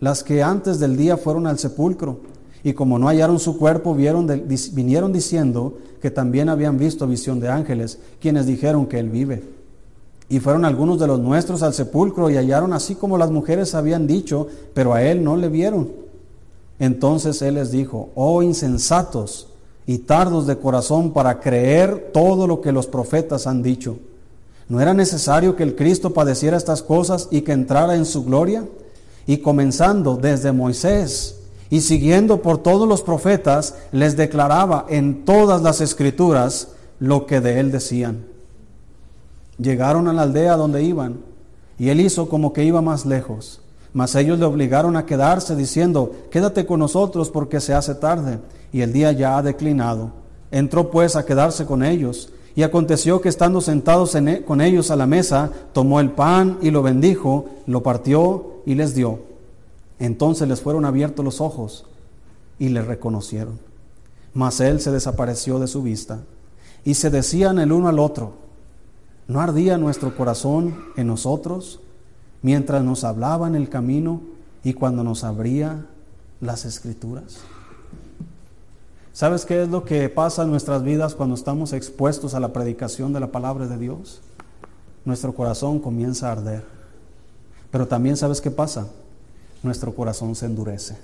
las que antes del día fueron al sepulcro y como no hallaron su cuerpo, vieron vinieron diciendo que también habían visto visión de ángeles, quienes dijeron que él vive. Y fueron algunos de los nuestros al sepulcro y hallaron así como las mujeres habían dicho, pero a él no le vieron. Entonces él les dijo, oh insensatos y tardos de corazón para creer todo lo que los profetas han dicho. ¿No era necesario que el Cristo padeciera estas cosas y que entrara en su gloria? Y comenzando desde Moisés, y siguiendo por todos los profetas, les declaraba en todas las escrituras lo que de él decían. Llegaron a la aldea donde iban, y él hizo como que iba más lejos. Mas ellos le obligaron a quedarse, diciendo, quédate con nosotros porque se hace tarde, y el día ya ha declinado. Entró pues a quedarse con ellos, y aconteció que estando sentados e, con ellos a la mesa, tomó el pan y lo bendijo, lo partió y les dio entonces les fueron abiertos los ojos y le reconocieron. Mas él se desapareció de su vista y se decían el uno al otro, ¿no ardía nuestro corazón en nosotros mientras nos hablaba en el camino y cuando nos abría las escrituras? ¿Sabes qué es lo que pasa en nuestras vidas cuando estamos expuestos a la predicación de la palabra de Dios? Nuestro corazón comienza a arder. Pero también sabes qué pasa? nuestro corazón se endurece.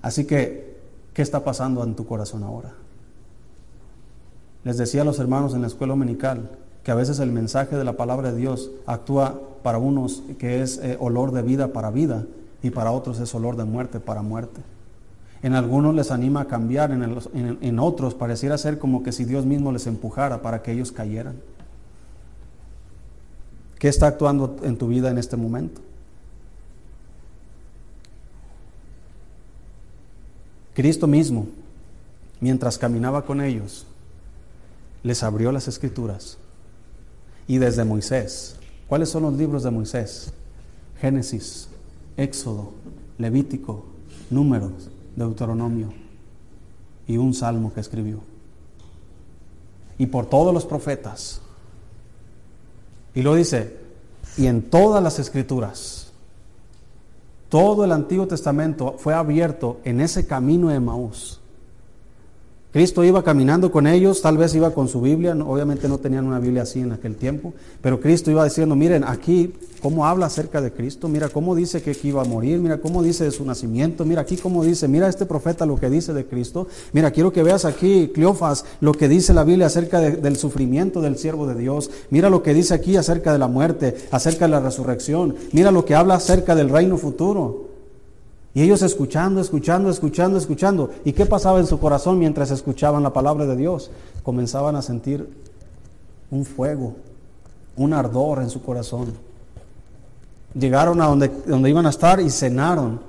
Así que, ¿qué está pasando en tu corazón ahora? Les decía a los hermanos en la escuela dominical que a veces el mensaje de la palabra de Dios actúa para unos que es eh, olor de vida para vida y para otros es olor de muerte para muerte. En algunos les anima a cambiar, en, en otros pareciera ser como que si Dios mismo les empujara para que ellos cayeran. ¿Qué está actuando en tu vida en este momento? Cristo mismo, mientras caminaba con ellos, les abrió las escrituras. Y desde Moisés, ¿cuáles son los libros de Moisés? Génesis, Éxodo, Levítico, Números, Deuteronomio y un salmo que escribió. Y por todos los profetas. Y lo dice, y en todas las escrituras todo el Antiguo Testamento fue abierto en ese camino de Maús. Cristo iba caminando con ellos, tal vez iba con su Biblia, obviamente no tenían una Biblia así en aquel tiempo, pero Cristo iba diciendo, miren, aquí cómo habla acerca de Cristo, mira cómo dice que aquí iba a morir, mira cómo dice de su nacimiento, mira aquí cómo dice, mira este profeta lo que dice de Cristo, mira quiero que veas aquí, Cleofas, lo que dice la Biblia acerca del sufrimiento del siervo de Dios, mira lo que dice aquí acerca de la muerte, acerca de la resurrección, mira lo que habla acerca del reino futuro. Y ellos escuchando, escuchando, escuchando, escuchando. ¿Y qué pasaba en su corazón mientras escuchaban la palabra de Dios? Comenzaban a sentir un fuego, un ardor en su corazón. Llegaron a donde, donde iban a estar y cenaron.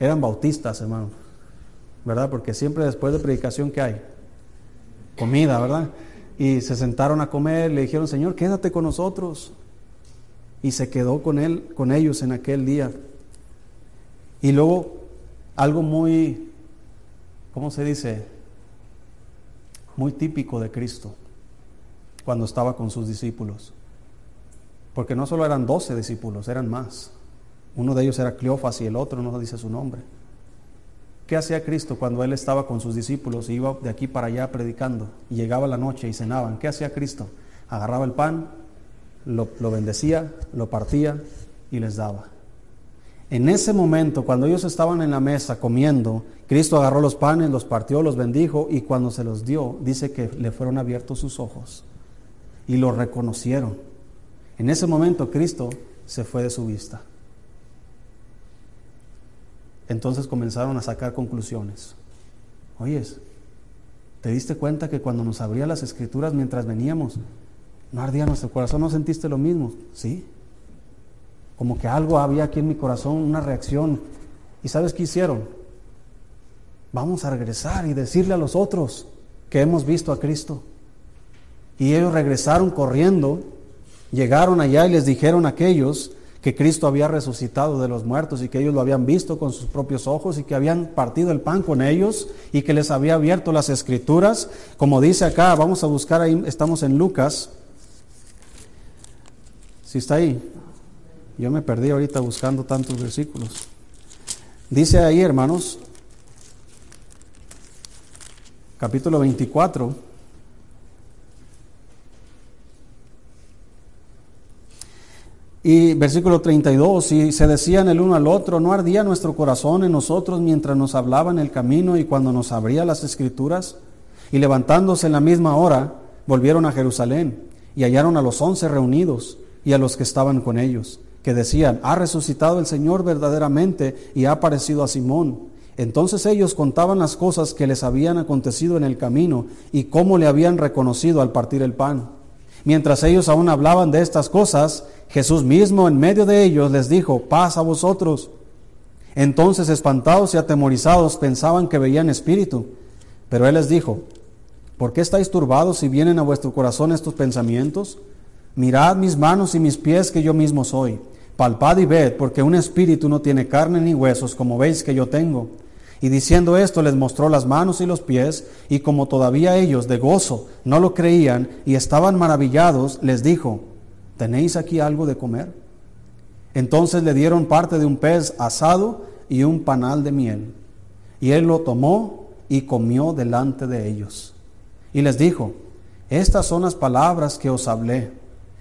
Eran bautistas, hermano. ¿Verdad? Porque siempre después de predicación, ¿qué hay? Comida, ¿verdad? Y se sentaron a comer, le dijeron, Señor, quédate con nosotros. Y se quedó con él, con ellos en aquel día. Y luego algo muy, ¿cómo se dice? Muy típico de Cristo cuando estaba con sus discípulos. Porque no solo eran doce discípulos, eran más. Uno de ellos era Cleofas y el otro no dice su nombre. ¿Qué hacía Cristo cuando él estaba con sus discípulos y iba de aquí para allá predicando? Y llegaba la noche y cenaban. ¿Qué hacía Cristo? Agarraba el pan, lo, lo bendecía, lo partía y les daba. En ese momento, cuando ellos estaban en la mesa comiendo, Cristo agarró los panes, los partió, los bendijo y cuando se los dio, dice que le fueron abiertos sus ojos y lo reconocieron. En ese momento Cristo se fue de su vista. Entonces comenzaron a sacar conclusiones. Oyes, ¿te diste cuenta que cuando nos abría las escrituras mientras veníamos, no ardía nuestro corazón? ¿No sentiste lo mismo? Sí como que algo había aquí en mi corazón, una reacción. ¿Y sabes qué hicieron? Vamos a regresar y decirle a los otros que hemos visto a Cristo. Y ellos regresaron corriendo, llegaron allá y les dijeron a aquellos que Cristo había resucitado de los muertos y que ellos lo habían visto con sus propios ojos y que habían partido el pan con ellos y que les había abierto las escrituras. Como dice acá, vamos a buscar ahí, estamos en Lucas. Si está ahí, yo me perdí ahorita buscando tantos versículos. Dice ahí, hermanos, capítulo 24. Y versículo 32, y se decían el uno al otro, ¿no ardía nuestro corazón en nosotros mientras nos hablaba en el camino y cuando nos abría las escrituras? Y levantándose en la misma hora, volvieron a Jerusalén y hallaron a los once reunidos y a los que estaban con ellos que decían, ha resucitado el Señor verdaderamente y ha aparecido a Simón. Entonces ellos contaban las cosas que les habían acontecido en el camino y cómo le habían reconocido al partir el pan. Mientras ellos aún hablaban de estas cosas, Jesús mismo en medio de ellos les dijo, paz a vosotros. Entonces espantados y atemorizados pensaban que veían espíritu. Pero él les dijo, ¿por qué estáis turbados si vienen a vuestro corazón estos pensamientos? Mirad mis manos y mis pies que yo mismo soy. Palpad y ved, porque un espíritu no tiene carne ni huesos, como veis que yo tengo. Y diciendo esto les mostró las manos y los pies, y como todavía ellos de gozo no lo creían y estaban maravillados, les dijo, ¿tenéis aquí algo de comer? Entonces le dieron parte de un pez asado y un panal de miel. Y él lo tomó y comió delante de ellos. Y les dijo, estas son las palabras que os hablé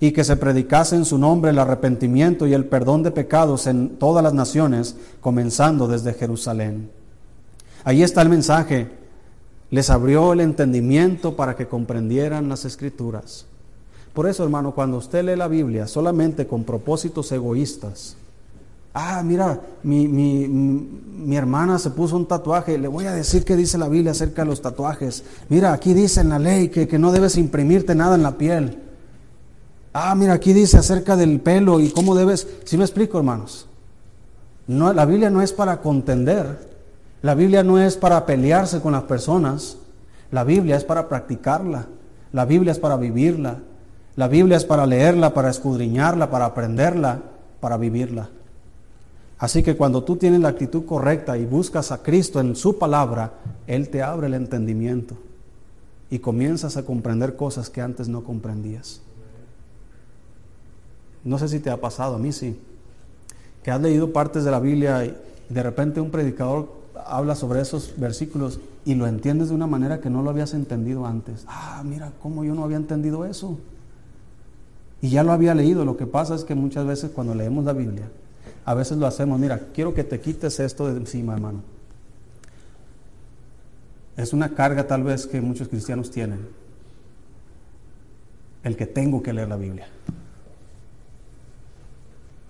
y que se predicase en su nombre el arrepentimiento y el perdón de pecados en todas las naciones, comenzando desde Jerusalén. Ahí está el mensaje. Les abrió el entendimiento para que comprendieran las escrituras. Por eso, hermano, cuando usted lee la Biblia solamente con propósitos egoístas, ah, mira, mi, mi, mi, hermana se puso un tatuaje, le voy a decir qué dice la Biblia acerca de los tatuajes. Mira, aquí dice en la ley que, que no debes imprimirte nada en la piel. Ah, mira, aquí dice acerca del pelo y cómo debes. Si me explico, hermanos? No, la Biblia no es para contender. La Biblia no es para pelearse con las personas. La Biblia es para practicarla. La Biblia es para vivirla. La Biblia es para leerla, para escudriñarla, para aprenderla, para vivirla. Así que cuando tú tienes la actitud correcta y buscas a Cristo en su palabra, Él te abre el entendimiento y comienzas a comprender cosas que antes no comprendías. No sé si te ha pasado, a mí sí, que has leído partes de la Biblia y de repente un predicador habla sobre esos versículos y lo entiendes de una manera que no lo habías entendido antes. Ah, mira, cómo yo no había entendido eso. Y ya lo había leído. Lo que pasa es que muchas veces cuando leemos la Biblia, a veces lo hacemos, mira, quiero que te quites esto de encima, hermano. Es una carga tal vez que muchos cristianos tienen. El que tengo que leer la Biblia.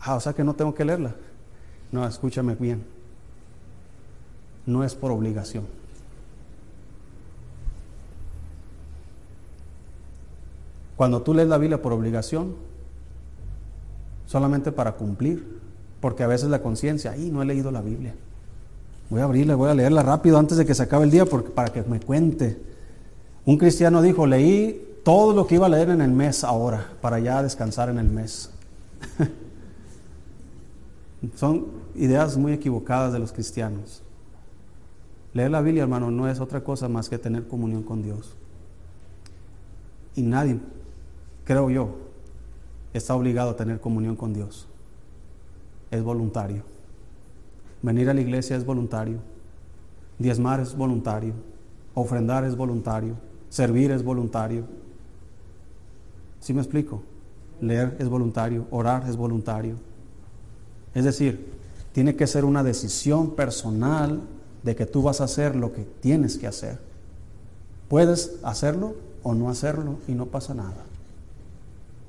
Ah, o sea que no tengo que leerla. No, escúchame bien. No es por obligación. Cuando tú lees la Biblia por obligación, solamente para cumplir, porque a veces la conciencia, ahí no he leído la Biblia. Voy a abrirla, voy a leerla rápido antes de que se acabe el día porque, para que me cuente. Un cristiano dijo, leí todo lo que iba a leer en el mes ahora, para ya descansar en el mes. Son ideas muy equivocadas de los cristianos. Leer la Biblia, hermano, no es otra cosa más que tener comunión con Dios. Y nadie, creo yo, está obligado a tener comunión con Dios. Es voluntario. Venir a la iglesia es voluntario. Diezmar es voluntario. Ofrendar es voluntario. Servir es voluntario. ¿Sí me explico? Leer es voluntario. Orar es voluntario. Es decir, tiene que ser una decisión personal de que tú vas a hacer lo que tienes que hacer. Puedes hacerlo o no hacerlo y no pasa nada.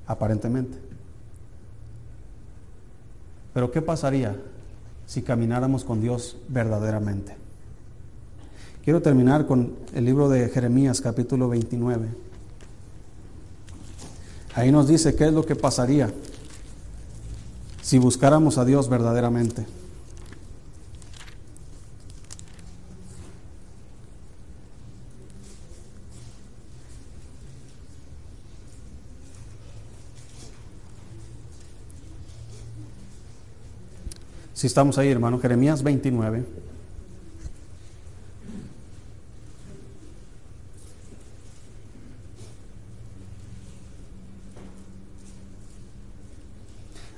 Aparentemente. Pero ¿qué pasaría si camináramos con Dios verdaderamente. Quiero terminar con el libro de Jeremías capítulo 29. Ahí nos dice qué es lo que pasaría si buscáramos a Dios verdaderamente. Si estamos ahí, hermano, Jeremías 29.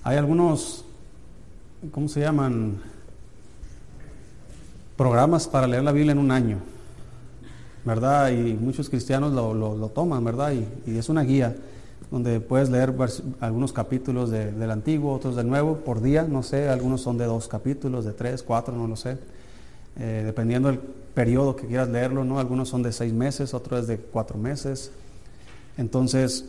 Hay algunos, ¿cómo se llaman? Programas para leer la Biblia en un año, ¿verdad? Y muchos cristianos lo, toman, ¿verdad? y es una guía donde puedes leer algunos capítulos del Antiguo, otros del Nuevo por día, no sé, algunos son de dos capítulos, de tres, cuatro, no lo sé, eh, dependiendo del periodo que quieras leerlo, ¿no? Algunos son de seis meses, otros de cuatro meses. Entonces,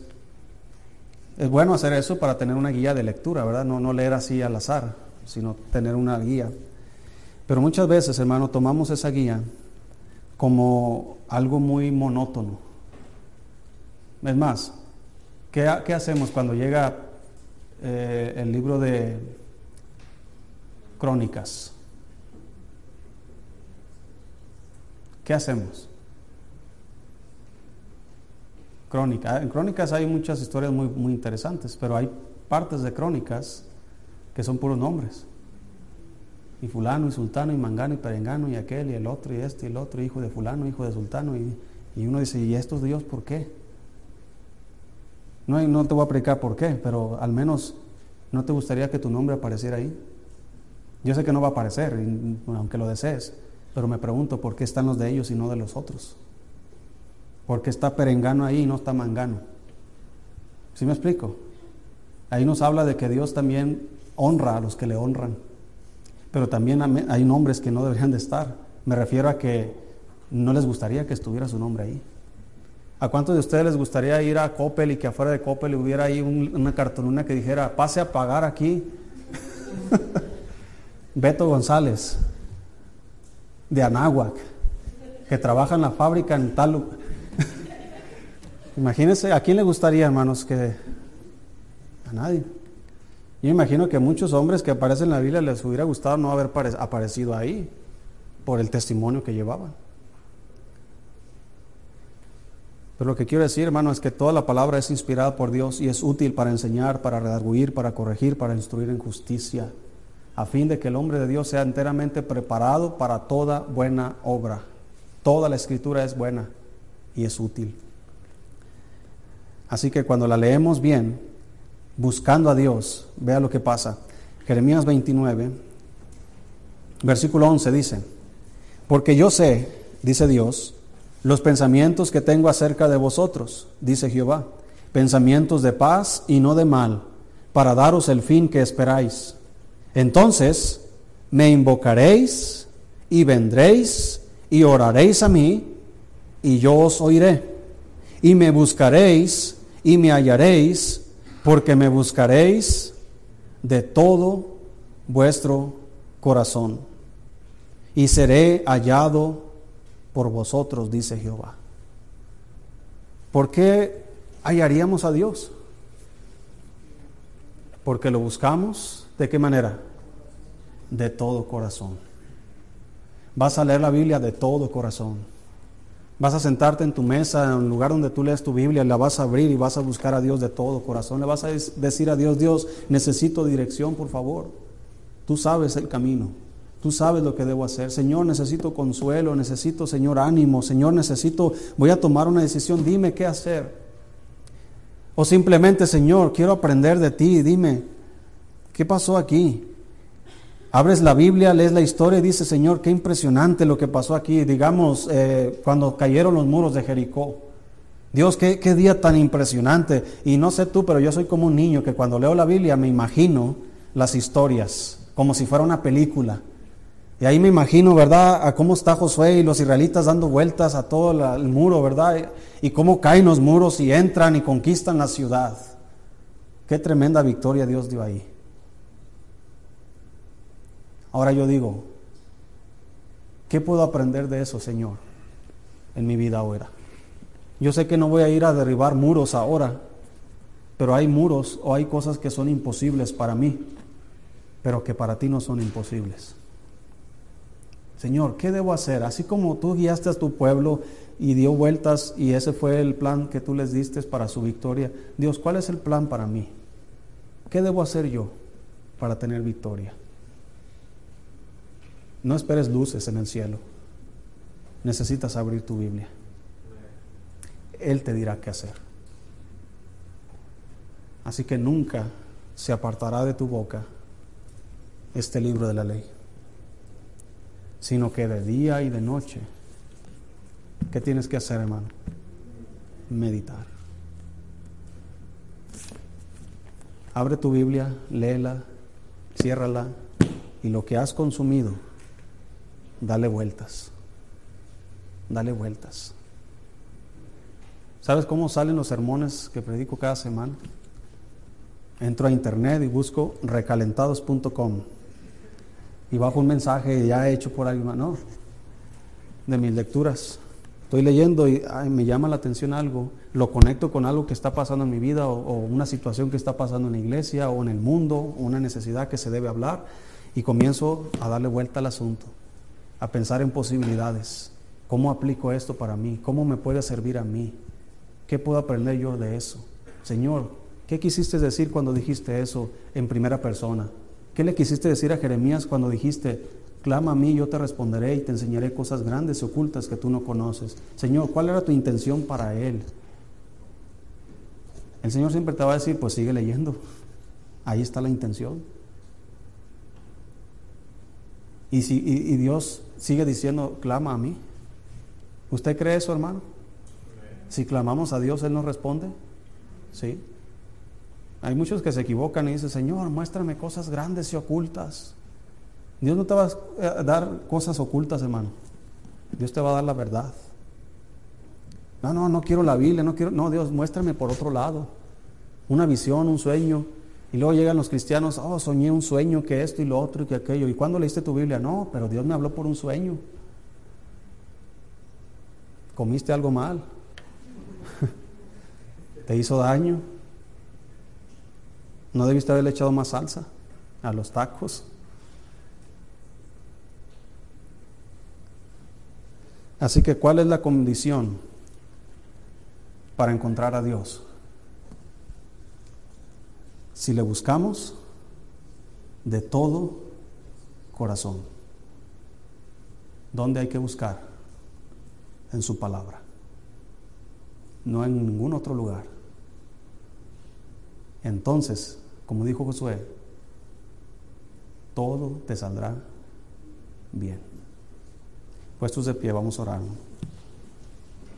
es bueno hacer eso para tener una guía de lectura, ¿verdad? No, no leer así al azar, sino tener una guía. Pero muchas veces, hermano, tomamos esa guía como algo muy monótono. Es más, ¿Qué, hacemos cuando llega eh, el libro de Crónicas? ¿Qué hacemos? En Crónicas hay muchas historias muy, muy interesantes, pero hay partes de Crónicas que son puros nombres. Y fulano, y sultano, y mangano, y perengano, y aquel, y el otro, y este, y el otro, hijo de fulano, hijo de sultano. Y, y uno dice, ¿y estos Dios por qué? No, no te voy a predicar por qué, pero al menos no te gustaría que tu nombre apareciera ahí. Yo sé que no va a aparecer, aunque lo desees, pero me pregunto por qué están los de ellos y no de los otros. ¿Por qué está perengano ahí y no está mangano? ¿Sí me explico? Ahí nos habla de que Dios también honra a los que le honran, pero también hay nombres que no deberían de estar. Me refiero a que no les gustaría que estuviera su nombre ahí. ¿A cuántos de ustedes les gustaría ir a Coppel y que afuera de Coppel hubiera ahí una cartulina que dijera, pase a pagar aquí? Beto González, de Anáhuac, que trabaja en la fábrica en tal... Imagínense, ¿a quién le gustaría, hermanos, que... A nadie. Yo imagino que muchos hombres que aparecen en la Biblia les hubiera gustado no haber aparecido ahí por el testimonio que llevaban. Pero lo que quiero decir, hermano, es que toda la palabra es inspirada por Dios y es útil para enseñar, para redarguir, para corregir, para instruir en justicia, a fin de que el hombre de Dios sea enteramente preparado para toda buena obra. Toda la escritura es buena y es útil. Así que cuando la leemos bien, buscando a Dios, vea lo que pasa. Jeremías 29, versículo 11 dice, porque yo sé, dice Dios, los pensamientos que tengo acerca de vosotros, dice Jehová, pensamientos de paz y no de mal, para daros el fin que esperáis. Entonces me invocaréis y vendréis y oraréis a mí y yo os oiré. Y me buscaréis y me hallaréis, porque me buscaréis de todo vuestro corazón. Y seré hallado por vosotros, dice Jehová. ¿Por qué hallaríamos a Dios? Porque lo buscamos, ¿de qué manera? De todo corazón. Vas a leer la Biblia de todo corazón. Vas a sentarte en tu mesa, en un lugar donde tú lees tu Biblia, la vas a abrir y vas a buscar a Dios de todo corazón. Le vas a decir a Dios, Dios, necesito dirección, por favor. Tú sabes el camino. Tú sabes lo que debo hacer. Señor, necesito consuelo, necesito, Señor, ánimo. Señor, necesito, voy a tomar una decisión, dime qué hacer. O simplemente, Señor, quiero aprender de ti, dime, ¿qué pasó aquí? Abres la Biblia, lees la historia y dices, Señor, qué impresionante lo que pasó aquí. Digamos, eh, cuando cayeron los muros de Jericó. Dios, qué, día tan impresionante. Y no sé tú, pero yo soy como un niño que cuando leo la Biblia me imagino las historias, como si fuera una película. Y ahí me imagino, ¿verdad?, a cómo está Josué y los israelitas dando vueltas a todo el muro, ¿verdad? Y cómo caen los muros y entran y conquistan la ciudad. Qué tremenda victoria Dios dio ahí. Ahora yo digo, ¿qué puedo aprender de eso, Señor, en mi vida ahora? Yo sé que no voy a ir a derribar muros ahora, pero hay muros o hay cosas que son imposibles para mí, pero que para ti no son imposibles. Señor, ¿qué debo hacer? Así como tú guiaste a tu pueblo y dio vueltas y ese fue el plan que tú les diste para su victoria. Dios, ¿cuál es el plan para mí? ¿Qué debo hacer yo para tener victoria? No esperes luces en el cielo. Necesitas abrir tu Biblia. Él te dirá qué hacer. Así que nunca se apartará de tu boca este libro de la ley sino que de día y de noche. ¿Qué tienes que hacer, hermano? Meditar. Abre tu Biblia, léela, ciérrala y lo que has consumido, dale vueltas. Dale vueltas. ¿Sabes cómo salen los sermones que predico cada semana? Entro a internet y busco recalentados.com y bajo un mensaje ya hecho por alguien, no, de mis lecturas. Estoy leyendo y me llama la atención algo, lo conecto con algo que está pasando en mi vida o, una situación que está pasando en la iglesia o en el mundo, una necesidad que se debe hablar y comienzo a darle vuelta al asunto, a pensar en posibilidades. ¿Cómo aplico esto para mí? ¿Cómo me puede servir a mí? ¿Qué puedo aprender yo de eso? Señor, ¿qué quisiste decir cuando dijiste eso en primera persona? ¿Qué le quisiste decir a Jeremías cuando dijiste, clama a mí, yo te responderé y te enseñaré cosas grandes y ocultas que tú no conoces? Señor, ¿cuál era tu intención para él? El Señor siempre te va a decir, pues sigue leyendo. Ahí está la intención. Y, si, y Dios sigue diciendo, clama a mí. ¿Usted cree eso, hermano? Si clamamos a Dios, Él nos responde. Sí. Hay muchos que se equivocan y dicen, Señor, muéstrame cosas grandes y ocultas. Dios no te va a dar cosas ocultas, hermano. Dios te va a dar la verdad. No, no, no quiero la Biblia, no quiero, no, Dios, muéstrame por otro lado. Una visión, un sueño. Y luego llegan los cristianos, oh, soñé un sueño, que esto y lo otro y que aquello. ¿Y cuándo leíste tu Biblia? No, pero Dios me habló por un sueño. Comiste algo mal. Te hizo daño. ¿No debiste haberle echado más salsa a los tacos? Así que, ¿cuál es la condición para encontrar a Dios? Si le buscamos de todo corazón. ¿Dónde hay que buscar? En su palabra. No en ningún otro lugar. Entonces, como dijo Josué, todo te saldrá bien. Puestos de pie, vamos a orar.